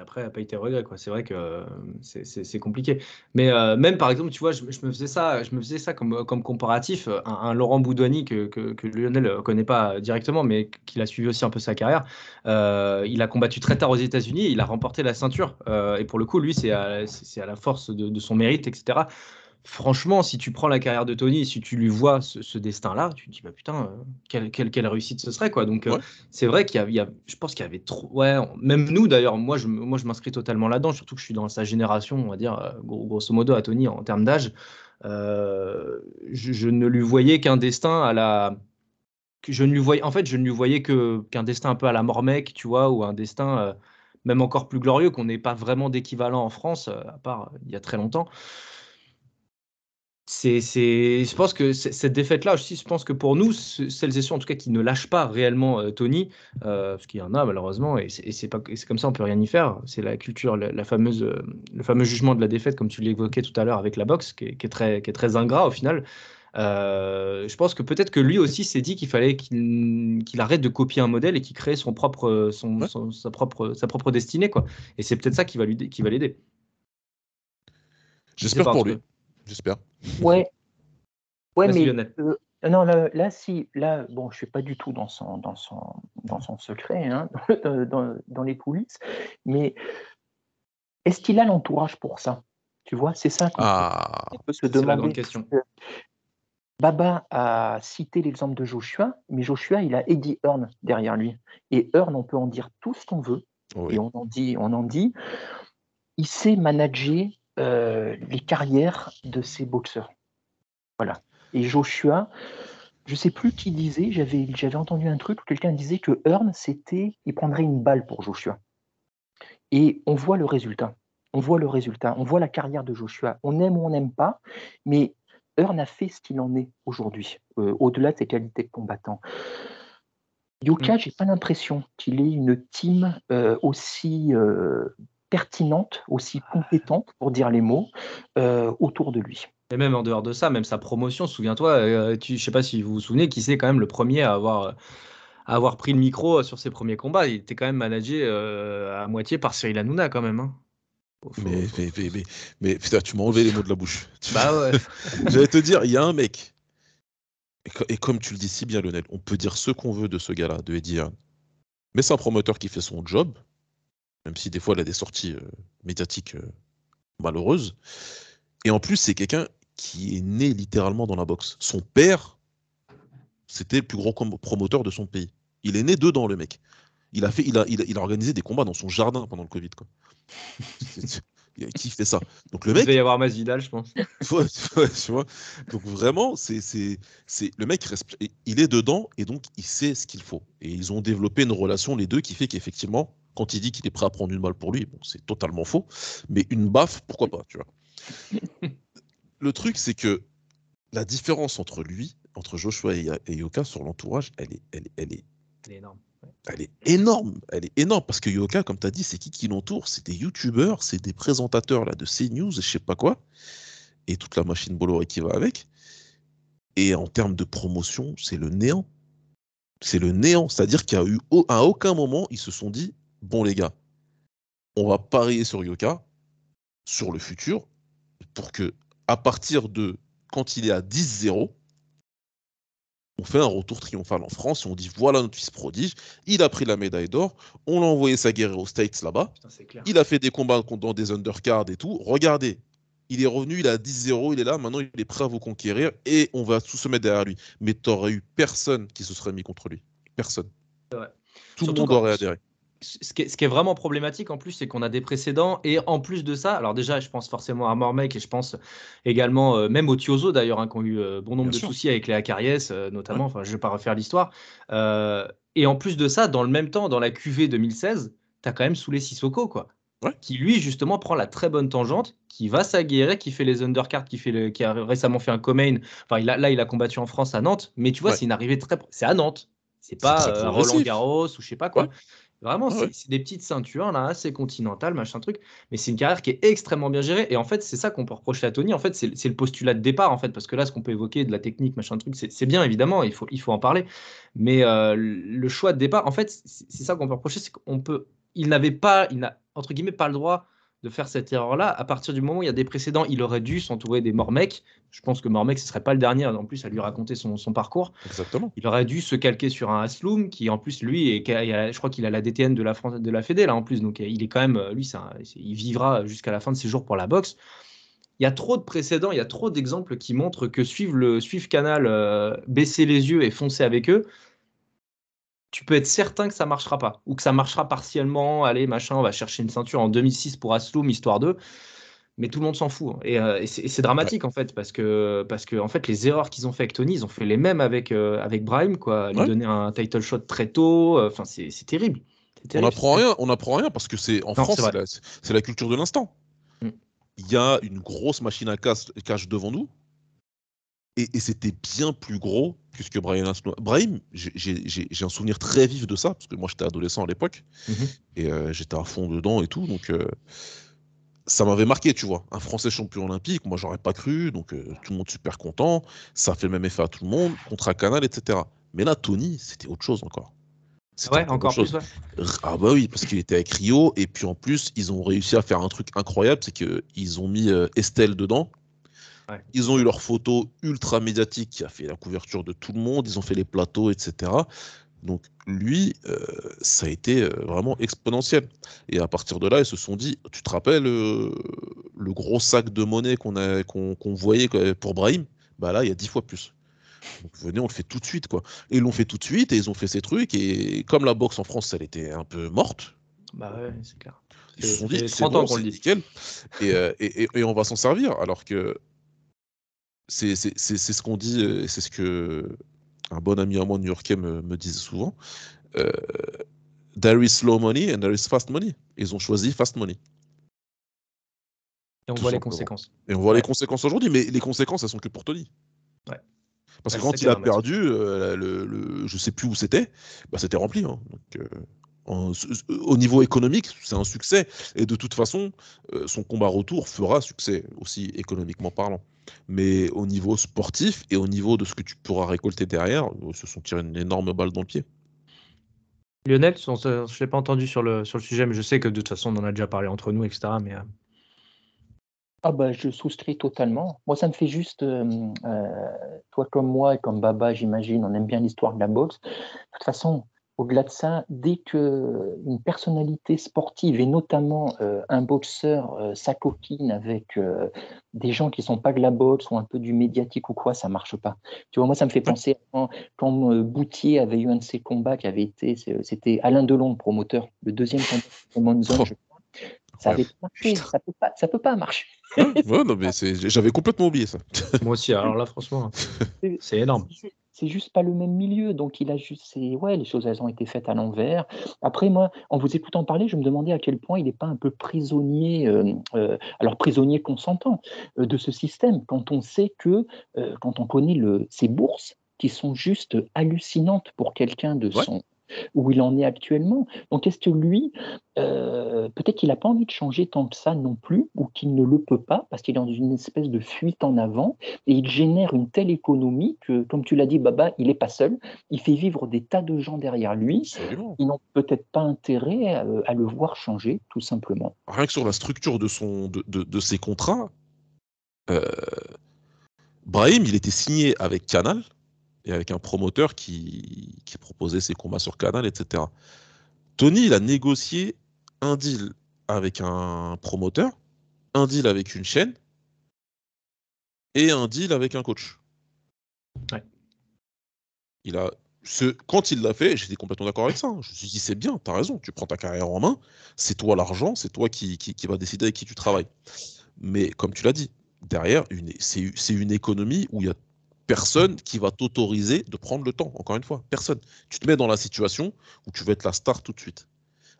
Puis après, pas été regret, quoi. C'est vrai que euh, c'est- compliqué. Mais euh, même par exemple, tu vois, je, me faisais ça, je me faisais ça comme, comme comparatif. euh, Un, Laurent Boudouani que, que, que Lionel ne connaît pas directement, mais qu'il a suivi aussi un peu sa carrière. euh, il a combattu très tard aux États-Unis, il a remporté la ceinture. Euh, et pour le coup, lui, c'est à, à la force de son mérite, etc. Franchement, si tu prends la carrière de Tony, si tu lui vois ce, ce destin-là, tu te dis bah putain, euh, quelle, quelle, quelle réussite ce serait quoi. Donc euh, c'est vrai qu'il y a, il y a- je pense qu'il y avait trop, ouais, même nous d'ailleurs, moi je, moi je m'inscris totalement là-dedans, surtout que je suis dans sa génération, on va dire euh, gros- grosso modo à Tony en termes d'âge. Euh, je, je ne lui voyais qu'un destin à la, je ne lui voyais, en fait, je ne lui voyais que qu'un destin un peu à la Mormec, tu vois, ou un destin euh, même encore plus glorieux qu'on n'ait pas vraiment d'équivalent en France, à part il y a très longtemps. C'est, c'est, je pense que cette défaite-là aussi, je pense que pour nous, ce- celles et ceux en tout cas qui ne lâchent pas réellement euh, Tony, euh, parce qu'il y en a malheureusement, et c'est, et c'est pas, et c'est comme ça, on peut rien y faire. C'est la culture, la, la fameuse, euh, le fameux jugement de la défaite, comme tu l'évoquais tout à l'heure avec la boxe, qui est, qui est très, qui est très ingrat au final. Je pense que peut-être que lui aussi s'est dit qu'il fallait qu'il, qu'il arrête de copier un modèle et qu'il crée son propre, son, Ouais. son- sa propre, sa propre destinée, quoi. Et c'est peut-être ça qui va lui, qui va l'aider. J'espère pour lui. J'espère. Ouais. Ouais, mais Lionel. euh, non, là, là, si, là, bon, je suis pas du tout dans son, dans son, dans son secret, hein, dans, dans- dans les coulisses, mais est-ce qu'il a l'entourage pour ça? Tu vois, c'est ça qu'on Ah, peut- se la demander. question. Baba a cité l'exemple de Joshua, mais Joshua, il a Eddie Hearn derrière lui. Et Hearn, on peut en dire tout ce qu'on veut, oui. et on en dit, on en dit, il sait manager euh, les carrières de ses boxeurs. Voilà. Et Joshua, je sais plus qui disait, j'avais j'avais entendu un truc où quelqu'un disait que Hearn, c'était, il prendrait une balle pour Joshua. Et on voit le résultat. On voit le résultat, on voit la carrière de Joshua. On aime ou on n'aime pas, mais Hearn a fait ce qu'il en est aujourd'hui, euh, au-delà de ses qualités de combattant. Yoka, Mm. j'ai pas l'impression qu'il ait une team euh, aussi euh, pertinente, aussi compétente, pour dire les mots, euh, autour de lui. Et même en dehors de ça, même sa promotion, souviens-toi, euh, tu, je sais pas si vous vous souvenez, qui c'est quand même le premier à avoir, euh, à avoir pris le micro sur ses premiers combats. Il était quand même managé euh, à moitié par Cyril Hanouna quand même. hein. Mais, mais, mais, mais, mais, putain, tu m'as enlevé les mots de la bouche. Bah ouais. J'allais te dire, il y a un mec. Et comme tu le dis si bien, Lionel, on peut dire ce qu'on veut de ce gars-là, de Eddie Hearn. Mais c'est un promoteur qui fait son job, même si des fois il a des sorties euh, médiatiques euh, malheureuses. Et en plus, c'est quelqu'un qui est né littéralement dans la boxe. Son père, c'était le plus gros promoteur de son pays. Il est né dedans, le mec. Il a, fait, il, a, il, a, il a organisé des combats dans son jardin pendant le Covid. Quoi. qui fait ça? Donc le Il mec, devait y avoir Masvidal, je pense. Ouais, ouais, tu vois. Donc vraiment, c'est, c'est, c'est le mec, reste- il est dedans et donc il sait ce qu'il faut. Et ils ont développé une relation les deux qui fait qu'effectivement, quand il dit qu'il est prêt à prendre une balle pour lui, bon, c'est totalement faux. Mais une baffe, pourquoi pas, tu vois. le truc, c'est que la différence entre lui, entre Joshua et, et Yoka sur l'entourage, elle est, elle, elle est énorme. elle est énorme. Elle est énorme parce que Yoka, comme tu as dit, c'est qui qui l'entoure? C'est des youtubeurs, c'est des présentateurs là, de CNews, je sais pas quoi, et toute la machine Bolloré qui va avec. Et en termes de promotion, c'est le néant. C'est le néant. C'est-à-dire qu'il y a eu, au- à aucun moment, ils se sont dit bon, les gars, on va parier sur Yoka, sur le futur, pour que, à partir de quand il est à 10-0, on fait un retour triomphal en France et on dit voilà notre fils prodige, il a pris la médaille d'or, on l'a envoyé s'aguerrir aux States là-bas, il a fait des combats dans des undercards et tout. Regardez, il est revenu, il est à 10-0, il est là, maintenant il est prêt à vous conquérir et on va tous se mettre derrière lui. Mais t'aurais eu personne qui se serait mis contre lui. Personne. Tout Surtout le monde aurait adhéré. Ce qui, est, ce qui est vraiment problématique en plus, c'est qu'on a des précédents et en plus de ça, alors déjà, je pense forcément à Mormec et je pense également euh, même aux Tiozo d'ailleurs, hein, qui ont eu euh, bon nombre Bien de sûr. soucis avec les Acariès euh, notamment. Enfin, je vais pas refaire l'histoire. Et en plus de ça, dans le même temps, dans la QV 2016, tu as quand même Soulé Sissoko, quoi. Ouais. Qui lui justement prend la très bonne tangente, qui va s'aguerrer, qui fait les undercards, qui fait le, qui a récemment fait un co-main. Enfin, il a, là, il a combattu en France à Nantes, mais tu vois, Ouais. c'est une arrivée très, c'est à Nantes. C'est pas Roland. Garros ou je sais pas quoi. Vraiment, Ouais, c'est des petites ceintures là, assez continentales, machin truc. Mais c'est une carrière qui est extrêmement bien gérée. Et en fait, c'est ça qu'on peut reprocher à Tony. En fait, c'est le postulat de départ, en fait, parce que là, ce qu'on peut évoquer de la technique, machin truc, c'est bien évidemment, il faut, il faut en parler. Mais euh, le choix de départ, en fait, c'est c'est ça qu'on peut reprocher, c'est qu'on peut, il n'avait pas, il n'a entre guillemets pas le droit de faire cette erreur-là. À partir du moment où il y a des précédents, il aurait dû s'entourer des Mormecs. Je pense que Mormec, ce serait pas le dernier, en plus, à lui raconter son, son parcours. Exactement. Il aurait dû se calquer sur un Asloum qui, en plus, lui, est, qui a- je crois qu'il a la DTN de la, France, de la Fédé, là, en plus. Donc, euh, il est quand même, euh, lui, c'est- il vivra jusqu'à la fin de ses jours pour la boxe. Il y a trop de précédents, il y a trop d'exemples qui montrent que suivre le suivre Canal, euh, baisser les yeux et foncer avec eux, tu peux être certain que ça marchera pas. Ou que ça marchera partiellement. Allez, machin, on va chercher une ceinture en 2006 pour Asloum, histoire d'eux. Mais tout le monde s'en fout. hein. Et, euh, et c'est dramatique, en fait, parce que, parce que en fait, les erreurs qu'ils ont fait avec Tony, ils ont fait les mêmes avec, euh, avec Brahim, quoi. Lui Ouais. donner un title shot très tôt. euh, Enfin, c'est c'est terrible. C'est On terrible, n'apprend rien, on n'apprend rien parce que c'est en Non, France, c'est la, culture de l'instant. Mm. Il y a une grosse machine à casse, cache devant nous, et, et c'était bien plus gros que ce que Brian Asno- Brahim, j'ai- un souvenir très vif de ça parce que moi j'étais adolescent à l'époque Mhm. et euh, j'étais à fond dedans et tout, donc euh, ça m'avait marqué, tu vois. Un Français champion olympique, moi j'aurais pas cru, donc euh, tout le monde super content, ça fait le même effet à tout le monde, contrat Canal, etc. Mais là, Tony, c'était autre chose encore. Ouais, encore plus. ouais. Ah bah oui, parce qu'il était avec Rio, et puis en plus, ils ont réussi à faire un truc incroyable, c'est qu'ils ont mis Estelle dedans. Ouais. Ils ont eu leur photo ultra médiatique qui a fait la couverture de tout le monde, ils ont fait les plateaux, etc. Donc lui, euh, ça a été euh, vraiment exponentiel. Et à partir de là, ils se sont dit, tu te rappelles euh, le gros sac de monnaie qu'on voyait pour Brahim? Bah là, il y a dix fois plus. Donc venez, on le fait tout de suite, quoi. Et ils l'ont fait tout de suite, et ils ont fait ces trucs, et comme la boxe en France, elle était un peu morte, Bah ouais, c'est clair. ils se sont dit, c'est 30 ans bon, nickel, et, et, et- et on va s'en servir, alors que c'est ce qu'on dit, euh, c'est ce que un bon ami à moi new-yorkais me, me disait souvent, euh, there is slow money and there is fast money. Ils ont choisi fast money. Et on Tout voit les conséquences. Et on voit Ouais. les conséquences aujourd'hui, mais les conséquences, elles sont que pour Tony. Ouais. Parce que Ouais, quand il a perdu, euh, le, le- je sais plus où c'était, bah, c'était rempli. hein. Donc, euh, en- au niveau économique, c'est un succès. Et de toute façon, son combat retour fera succès aussi économiquement parlant. Mais au niveau sportif et au niveau de ce que tu pourras récolter derrière, euh, se sont tirés une énorme balle dans le pied. Lionel, on se- je ne l'ai pas entendu sur le, sur le sujet, mais je sais que de toute façon, on en a déjà parlé entre nous, etc. Mais euh, Ah bah, je souscris totalement. Moi, ça me fait juste, euh, euh, toi comme moi et comme Baba, j'imagine, on aime bien l'histoire de la boxe. De toute façon, au-delà de ça, dès que une personnalité sportive et notamment euh, un boxeur euh, s'acoquine avec euh, des gens qui sont pas de la boxe ou un peu du médiatique ou quoi, ça marche pas. Tu vois, moi, ça me fait penser à quand, quand euh, Boutier avait eu un de ses combats qui avait été, c'était Alain Delon, le promoteur, le deuxième combat de Zone, Oh. je crois. Ça avait pas marché, ça peut pas, ça peut pas marcher. Ouais, non, mais c'est- j'avais complètement oublié ça. moi aussi, alors là, franchement, c'est énorme. C'est- juste pas le même milieu, donc il a juste, ouais, les choses elles ont été faites à l'envers. Après moi, en vous écoutant parler, je me demandais à quel point il n'est pas un peu prisonnier, euh, euh, alors prisonnier consentant euh, de ce système, quand on sait que, quand on connaît le, ces bourses qui sont juste hallucinantes pour quelqu'un de Ouais. son où il en est actuellement. Donc est-ce que lui, euh, peut-être qu'il n'a pas envie de changer tant que ça non plus, ou qu'il ne le peut pas, parce qu'il est dans une espèce de fuite en avant, et il génère une telle économie que, comme tu l'as dit, Baba, il n'est pas seul, il fait vivre des tas de gens derrière lui, Absolument. qui n'ont peut-être pas intérêt à, à le voir changer, tout simplement. Rien que sur la structure de, son, de, de, de ses contrats, euh, Brahim, il était signé avec Canal et avec un promoteur qui, qui proposait ses combats sur Canal, etc. Tony, il a négocié un deal avec un promoteur, un deal avec une chaîne et un deal avec un coach. Ouais. Il a, ce, quand il l'a fait, j'étais complètement d'accord avec ça. hein. Je me suis dit, c'est bien, t'as raison, tu prends ta carrière en main, c'est toi l'argent, c'est toi qui, qui, qui va décider avec qui tu travailles. Mais comme tu l'as dit, derrière, c'est une économie où il y a personne qui va t'autoriser de prendre le temps, encore une fois, personne. Tu te mets dans la situation où tu veux être la star tout de suite.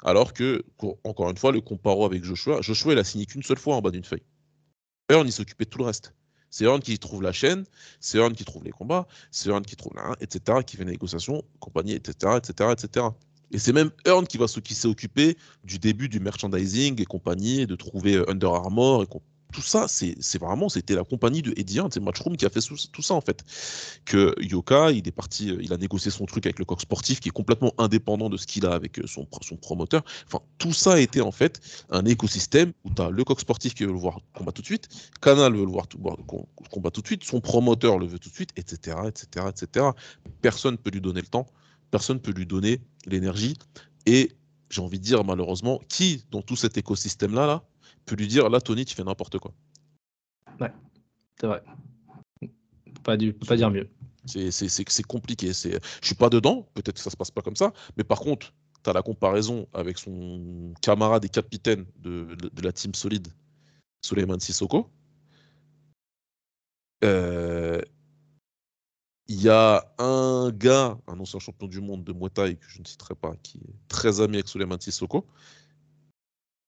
Alors que, co- encore une fois, le comparo avec Joshua, Joshua, il a signé qu'une seule fois en bas d'une feuille. Earn, il s'occupait de tout le reste. C'est Earn qui trouve la chaîne, c'est Earn qui trouve les combats, c'est Earn qui trouve la, etc., qui fait les négociations, compagnie, etc., etc., etc. Et c'est même Earn qui va qui s'est occupé du début du merchandising et compagnie, de trouver Under Armour et com- tout ça, c'est vraiment, c'était la compagnie de Eddie Hearn, c'est Matchroom qui a fait tout ça en fait. Que Yoka, il est parti, euh, il a négocié son truc avec le coq sportif qui est complètement indépendant de ce qu'il a avec euh, son, son promoteur. Enfin, tout ça a été en fait un écosystème où tu as le coq sportif qui veut le voir combat tout de suite, Canal veut le voir, tout- combat tout de suite, son promoteur le veut tout de suite, etc., etc., etc. Personne peut lui donner le temps, personne peut lui donner l'énergie. Et j'ai envie de dire, malheureusement, qui dans tout cet écosystème-là là, peut lui dire, là, Tony, tu fais n'importe quoi. C'est vrai. Pas, du, pas dire mieux. C'est compliqué. c'est- Je suis pas dedans, peut-être que ça se passe pas comme ça, mais par contre, tu as la comparaison avec son camarade et capitaine de, de- de la team solide, Suleiman Sissoko. Euh, Il y a un gars, un ancien champion du monde de Muay Thai, que je ne citerai pas, qui est très ami avec Suleiman Sissoko.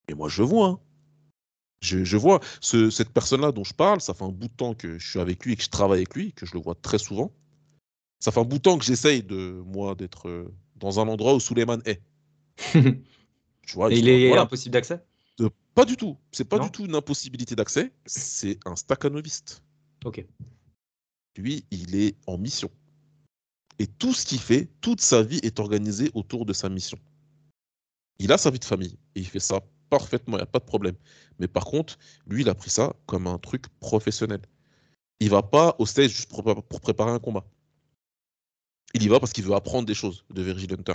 Et moi, je vois. hein. Je, je vois ce- cette personne-là dont je parle, ça fait un bout de temps que je suis avec lui et que je travaille avec lui, que je le vois très souvent. Ça fait un bout de temps que j'essaye de moi d'être euh, dans un endroit où Suleiman est. Tu vois, Et il est voilà. impossible d'accès? De- Pas du tout. C'est pas Non du tout une impossibilité d'accès. C'est un staccanoviste. Ok. Lui, il est en mission. Et tout ce qu'il fait, toute sa vie est organisée autour de sa mission. Il a sa vie de famille et il fait ça parfaitement, il n'y a pas de problème. Mais par contre, lui, il a pris ça comme un truc professionnel. Il va pas au stage juste pour, pour préparer un combat. Il y va parce qu'il veut apprendre des choses de Virgil Hunter.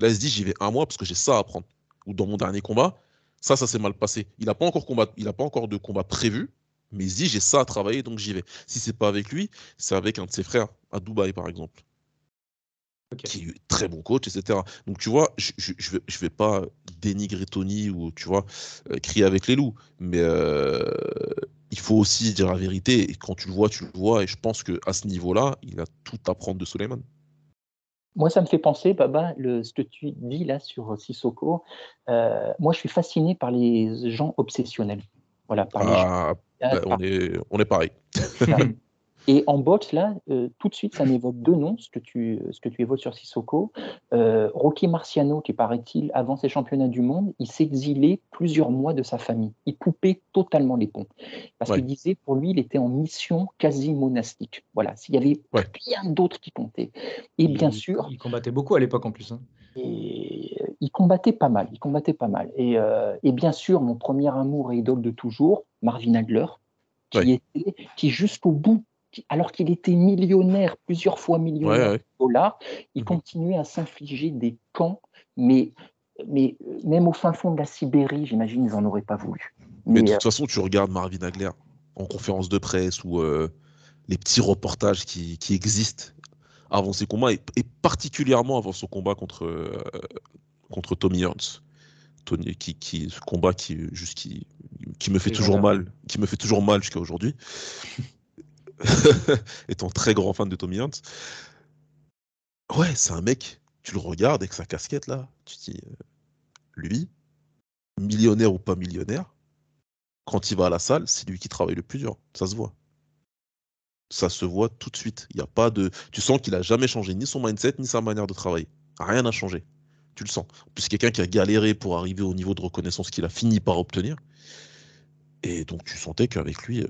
Là, il se dit, j'y vais un mois parce que j'ai ça à apprendre. Ou dans mon dernier combat, ça, ça s'est mal passé. Il n'a pas encore pas encore de combat prévu, mais il se dit, j'ai ça à travailler, donc j'y vais. Si c'est pas avec lui, c'est avec un de ses frères à Dubaï, par exemple, Ok. qui est très bon coach, etc. Donc tu vois, je, je, je vais, je vais pas dénigrer Tony ou tu vois euh, crier avec les loups, mais euh, il faut aussi dire la vérité. Et quand tu le vois, tu le vois. Et je pense que à ce niveau-là, il a tout à prendre de Suleiman. Moi, ça me fait penser, Baba, le, ce que tu dis là sur Sissoko. euh, moi, je suis fasciné par les gens obsessionnels. Voilà, par les Ah, bah, on, est, on est pareil. Et en boxe, là, euh, tout de suite, ça m'évoque deux noms, ce que tu, ce que tu évoques sur Sissoko. Euh, Rocky Marciano, qui paraît-il, avant ses championnats du monde, il s'exilait plusieurs mois de sa famille. Il coupait totalement les ponts. Parce Ouais. qu'il disait, pour lui, il était en mission quasi monastique. Voilà, s'il y avait Ouais. rien d'autre qui comptait. Et bien Il- sûr, Il combattait beaucoup à l'époque en plus. hein. et euh, il combattait pas mal, il combattait pas mal. Et, euh, et bien sûr, mon premier amour et idole de toujours, Marvin Hagler, qui Ouais. était, qui jusqu'au bout, alors qu'il était millionnaire, plusieurs fois millionnaire Ouais, ouais. de dollars, il Mhm. continuait à s'infliger des camps, mais, mais euh, même au fin fond de la Sibérie, j'imagine, ils n'en auraient pas voulu. Mais de Mais, euh, toute façon, tu regardes Marvin Hagler en conférence de presse ou euh, les petits reportages qui, qui existent avant ses combats et, et particulièrement avant son combat contre, euh, contre Tommy Hearns. Tony, qui, qui, ce combat qui, juste qui, qui me fait toujours mal, qui me fait toujours mal jusqu'à aujourd'hui. Étant très grand fan de Tommy Hearns. Ouais, c'est un mec, tu le regardes avec sa casquette là, tu te dis, euh, lui, millionnaire ou pas millionnaire, quand il va à la salle, c'est lui qui travaille le plus dur. Ça se voit. Ça se voit tout de suite. Il y a pas de. Tu sens qu'il a jamais changé ni son mindset ni sa manière de travailler. Rien n'a changé. Tu le sens. En plus, quelqu'un qui a galéré pour arriver au niveau de reconnaissance qu'il a fini par obtenir. Et donc, tu sentais qu'avec lui, euh,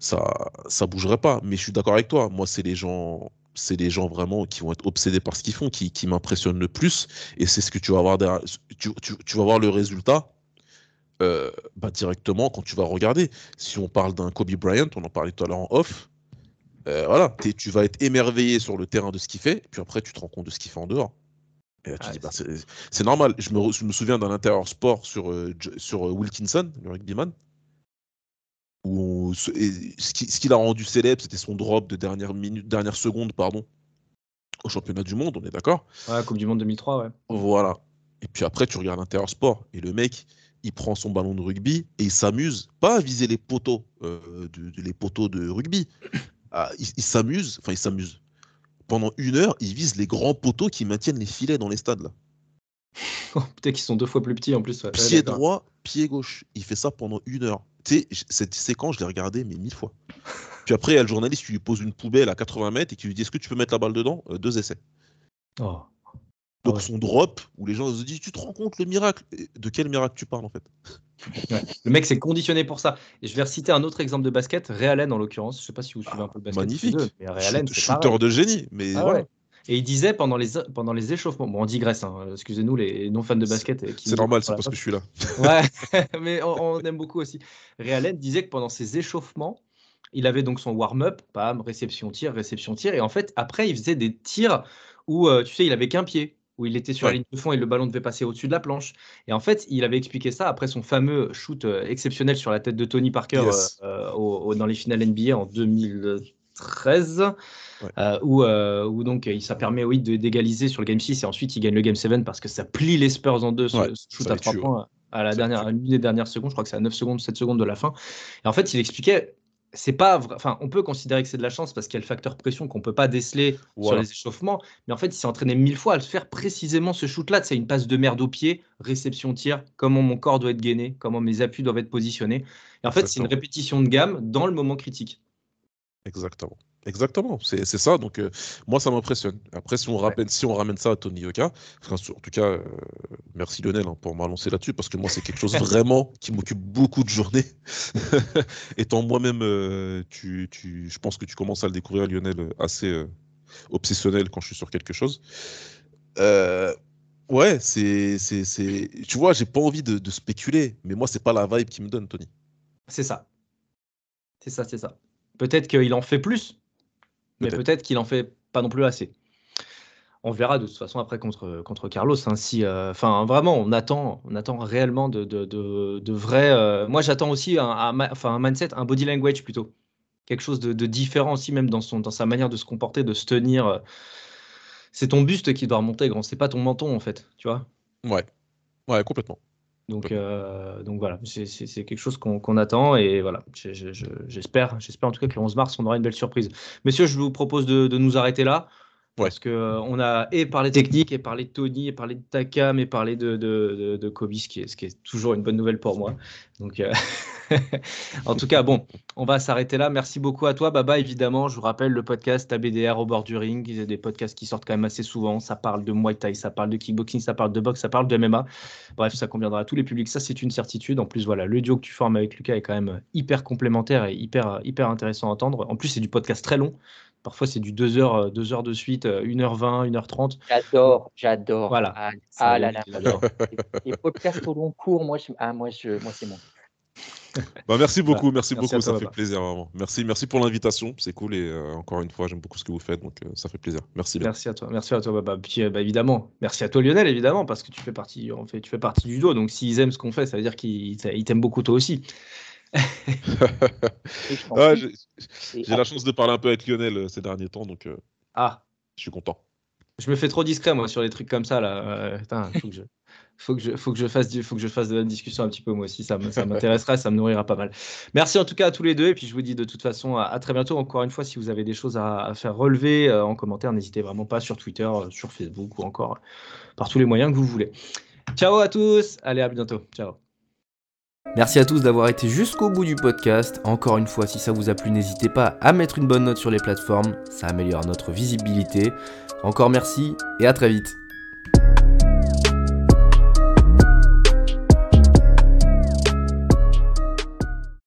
ça, ça bougerait pas. Mais je suis d'accord avec toi. Moi, c'est les gens, c'est les gens vraiment qui vont être obsédés par ce qu'ils font, qui, qui m'impressionnent le plus. Et c'est ce que tu vas voir derrière. Tu, tu- tu vas voir le résultat euh, bah, directement quand tu vas regarder. Si on parle d'un Kobe Bryant, on en parlait tout à l'heure en off. euh, voilà, t'es- tu vas être émerveillé sur le terrain de ce qu'il fait, puis après tu te rends compte de ce qu'il fait en dehors. Et là, tu Ouais, dis, bah, c'est c'est normal. Je me, je me souviens d'un intérieur sport sur, euh, sur Wilkinson, le rugbyman, où on- ce et ce qui, ce qui l'a rendu célèbre, c'était son drop de dernière minute, dernière seconde, pardon, au championnat du monde, on est d'accord? Ouais, Coupe du Monde 2003, ouais. Voilà. Et puis après, tu regardes l'intérieur sport, et le mec, il prend son ballon de rugby et il s'amuse, pas à viser les poteaux, euh, de, de- les poteaux de rugby. Ah, il il s'amuse, enfin il s'amuse. Pendant une heure, il vise les grands poteaux qui maintiennent les filets dans les stades là. Peut-être qu'ils sont deux fois plus petits en plus. ouais. Pied droit, pied gauche. Il fait ça pendant une heure. Cette séquence, je l'ai regardée mais mille fois. Puis après, il y a le journaliste qui lui pose une poubelle à 80 mètres et qui lui dit Est-ce que tu peux mettre la balle dedans? Euh, Deux essais. Oh. Donc ouais. son drop, où les gens se disent Tu te rends compte le miracle? De quel miracle tu parles en fait? Ouais. Le mec s'est conditionné pour ça. Et je vais reciter un autre exemple de basket, Ray Allen en l'occurrence. Je sais pas si vous suivez un peu le basket. Magnifique. deux, mais Allen, Shoot- Shooter pareil. de génie. Mais Ah voilà. ouais. Et il disait pendant les, pendant les échauffements, bon on digresse, hein, excusez-nous les non fans de basket. euh, C'est normal, c'est parce que je suis là. Ouais, mais on, on aime beaucoup aussi. Allen disait que pendant ses échauffements, il avait donc son warm-up, pam, réception, tir, réception, tir. Et en fait, après, il faisait des tirs où, euh, tu sais, il avait qu'un pied, où il était sur la ligne de fond et le ballon devait passer au-dessus de la planche. Et en fait, il avait expliqué ça après son fameux shoot euh, exceptionnel sur la tête de Tony Parker Yes. euh, au- au- dans les finales NBA en 2013. Ouais. euh, où, euh, où donc ça permet oui, de- d'égaliser sur le game 6 et ensuite il gagne le game 7 parce que ça plie les Spurs en deux ce, Ouais, ce shoot à les 3 tue, ouais. points à la dernière l'une des dernières secondes, je crois que c'est à 9 secondes, 7 secondes de la fin. Et en fait, il expliquait, c'est pas, enfin, on peut considérer que c'est de la chance parce qu'il y a le facteur pression qu'on peut pas déceler sur les échauffements, mais en fait, il s'est entraîné mille fois à le faire précisément ce shoot-là. C'est une passe de merde au pied, réception tir, comment mon corps doit être gainé, comment mes appuis doivent être positionnés. Et en fait, c'est une répétition de gamme dans le moment critique. Exactement. Exactement, c'est ça. Donc, euh, moi, ça m'impressionne. Après, si on, ramène, si on ramène ça à Tony Yoka, en tout cas, euh, merci Lionel hein, pour lancé là-dessus, parce que moi, c'est quelque chose vraiment qui m'occupe beaucoup de journées. Étant moi-même, euh, tu, tu, je pense que tu commences à le découvrir, Lionel, assez obsessionnel quand je suis sur quelque chose. Ouais, c'est, c'est, c'est- Tu vois, j'ai pas envie de, de spéculer, mais moi, c'est pas la vibe qui me donne, Tony. C'est ça. C'est ça, c'est ça. Peut-être qu'il en fait plus, mais Peut-être. qu'il en fait pas non plus assez. On verra de toute façon après contre, contre Carlos. hein, si, euh, enfin, vraiment, on attend, on attend réellement de, de, de, de vrais. euh, moi, j'attends aussi un, un mindset, un body language plutôt. Quelque chose de, de différent aussi, même dans, son, dans sa manière de se comporter, de se tenir. euh. C'est ton buste qui doit remonter, grand. C'est pas ton menton, en fait. Tu vois Ouais, ouais, complètement. Donc, euh, donc voilà, c'est quelque chose qu'on attend et voilà, je- je- je- j'espère, j'espère en tout cas que le 11 mars, on aura une belle surprise. Messieurs, je vous propose de, de nous arrêter là. Ouais. Parce qu'on a et parlé technique, et parlé de Tony, et parlé de Takam, et parlé de, de, de, de Kobe, ce qui, est, ce qui est toujours une bonne nouvelle pour moi. Donc, euh, en tout cas, bon, on va s'arrêter là. Merci beaucoup à toi, Baba. Évidemment, je vous rappelle le podcast ABDR au bord du ring. Il y a des podcasts qui sortent quand même assez souvent. Ça parle de Muay Thai, ça parle de kickboxing, ça parle de boxe, ça parle de MMA. Bref, ça conviendra à tous les publics. Ça, c'est une certitude. En plus, voilà, le duo que tu formes avec Lucas est quand même hyper complémentaire et hyper, hyper intéressant à entendre. En plus, c'est du podcast très long. Parfois, c'est du 2 heures, 2 heures de suite, 1h20, 1h30. J'adore, j'adore. Voilà. Ah, ah là là. j'adore. Les podcasts au long cours, moi, je, ah, moi, je, moi c'est mon. Bah, merci beaucoup, Merci beaucoup, toi, ça fait plaisir vraiment. Merci, merci pour l'invitation, c'est cool et euh, encore une fois, j'aime beaucoup ce que vous faites, donc euh, ça fait plaisir. Merci bien. Merci à toi, merci à toi, Baba. Puis, euh, bah, évidemment, merci à toi, Lionel, évidemment, parce que tu fais partie, en fait, tu fais partie du dos. Donc, s'ils aiment ce qu'on fait, ça veut dire qu'ils ils t'aiment beaucoup toi aussi. Ah, j'ai la chance de parler un peu avec Lionel euh, ces derniers temps, donc euh, Ah, je suis content. je me fais trop discret moi sur les trucs comme ça là. Euh, putain, faut que je, faut que je, faut que je fasse, faut que je fasse de la discussion un petit peu moi aussi. Ça, ça m'intéressera, ça me nourrira pas mal. Merci en tout cas à tous les deux et puis je vous dis de toute façon à, très bientôt. Encore une fois, si vous avez des choses à, faire relever euh, en commentaire, n'hésitez vraiment pas sur Twitter, euh, sur Facebook ou encore par tous les moyens que vous voulez. Ciao à tous, allez à bientôt. Ciao. Merci à tous d'avoir été jusqu'au bout du podcast. Encore une fois, si ça vous a plu, n'hésitez pas à mettre une bonne note sur les plateformes, ça améliore notre visibilité. Encore merci et à très vite.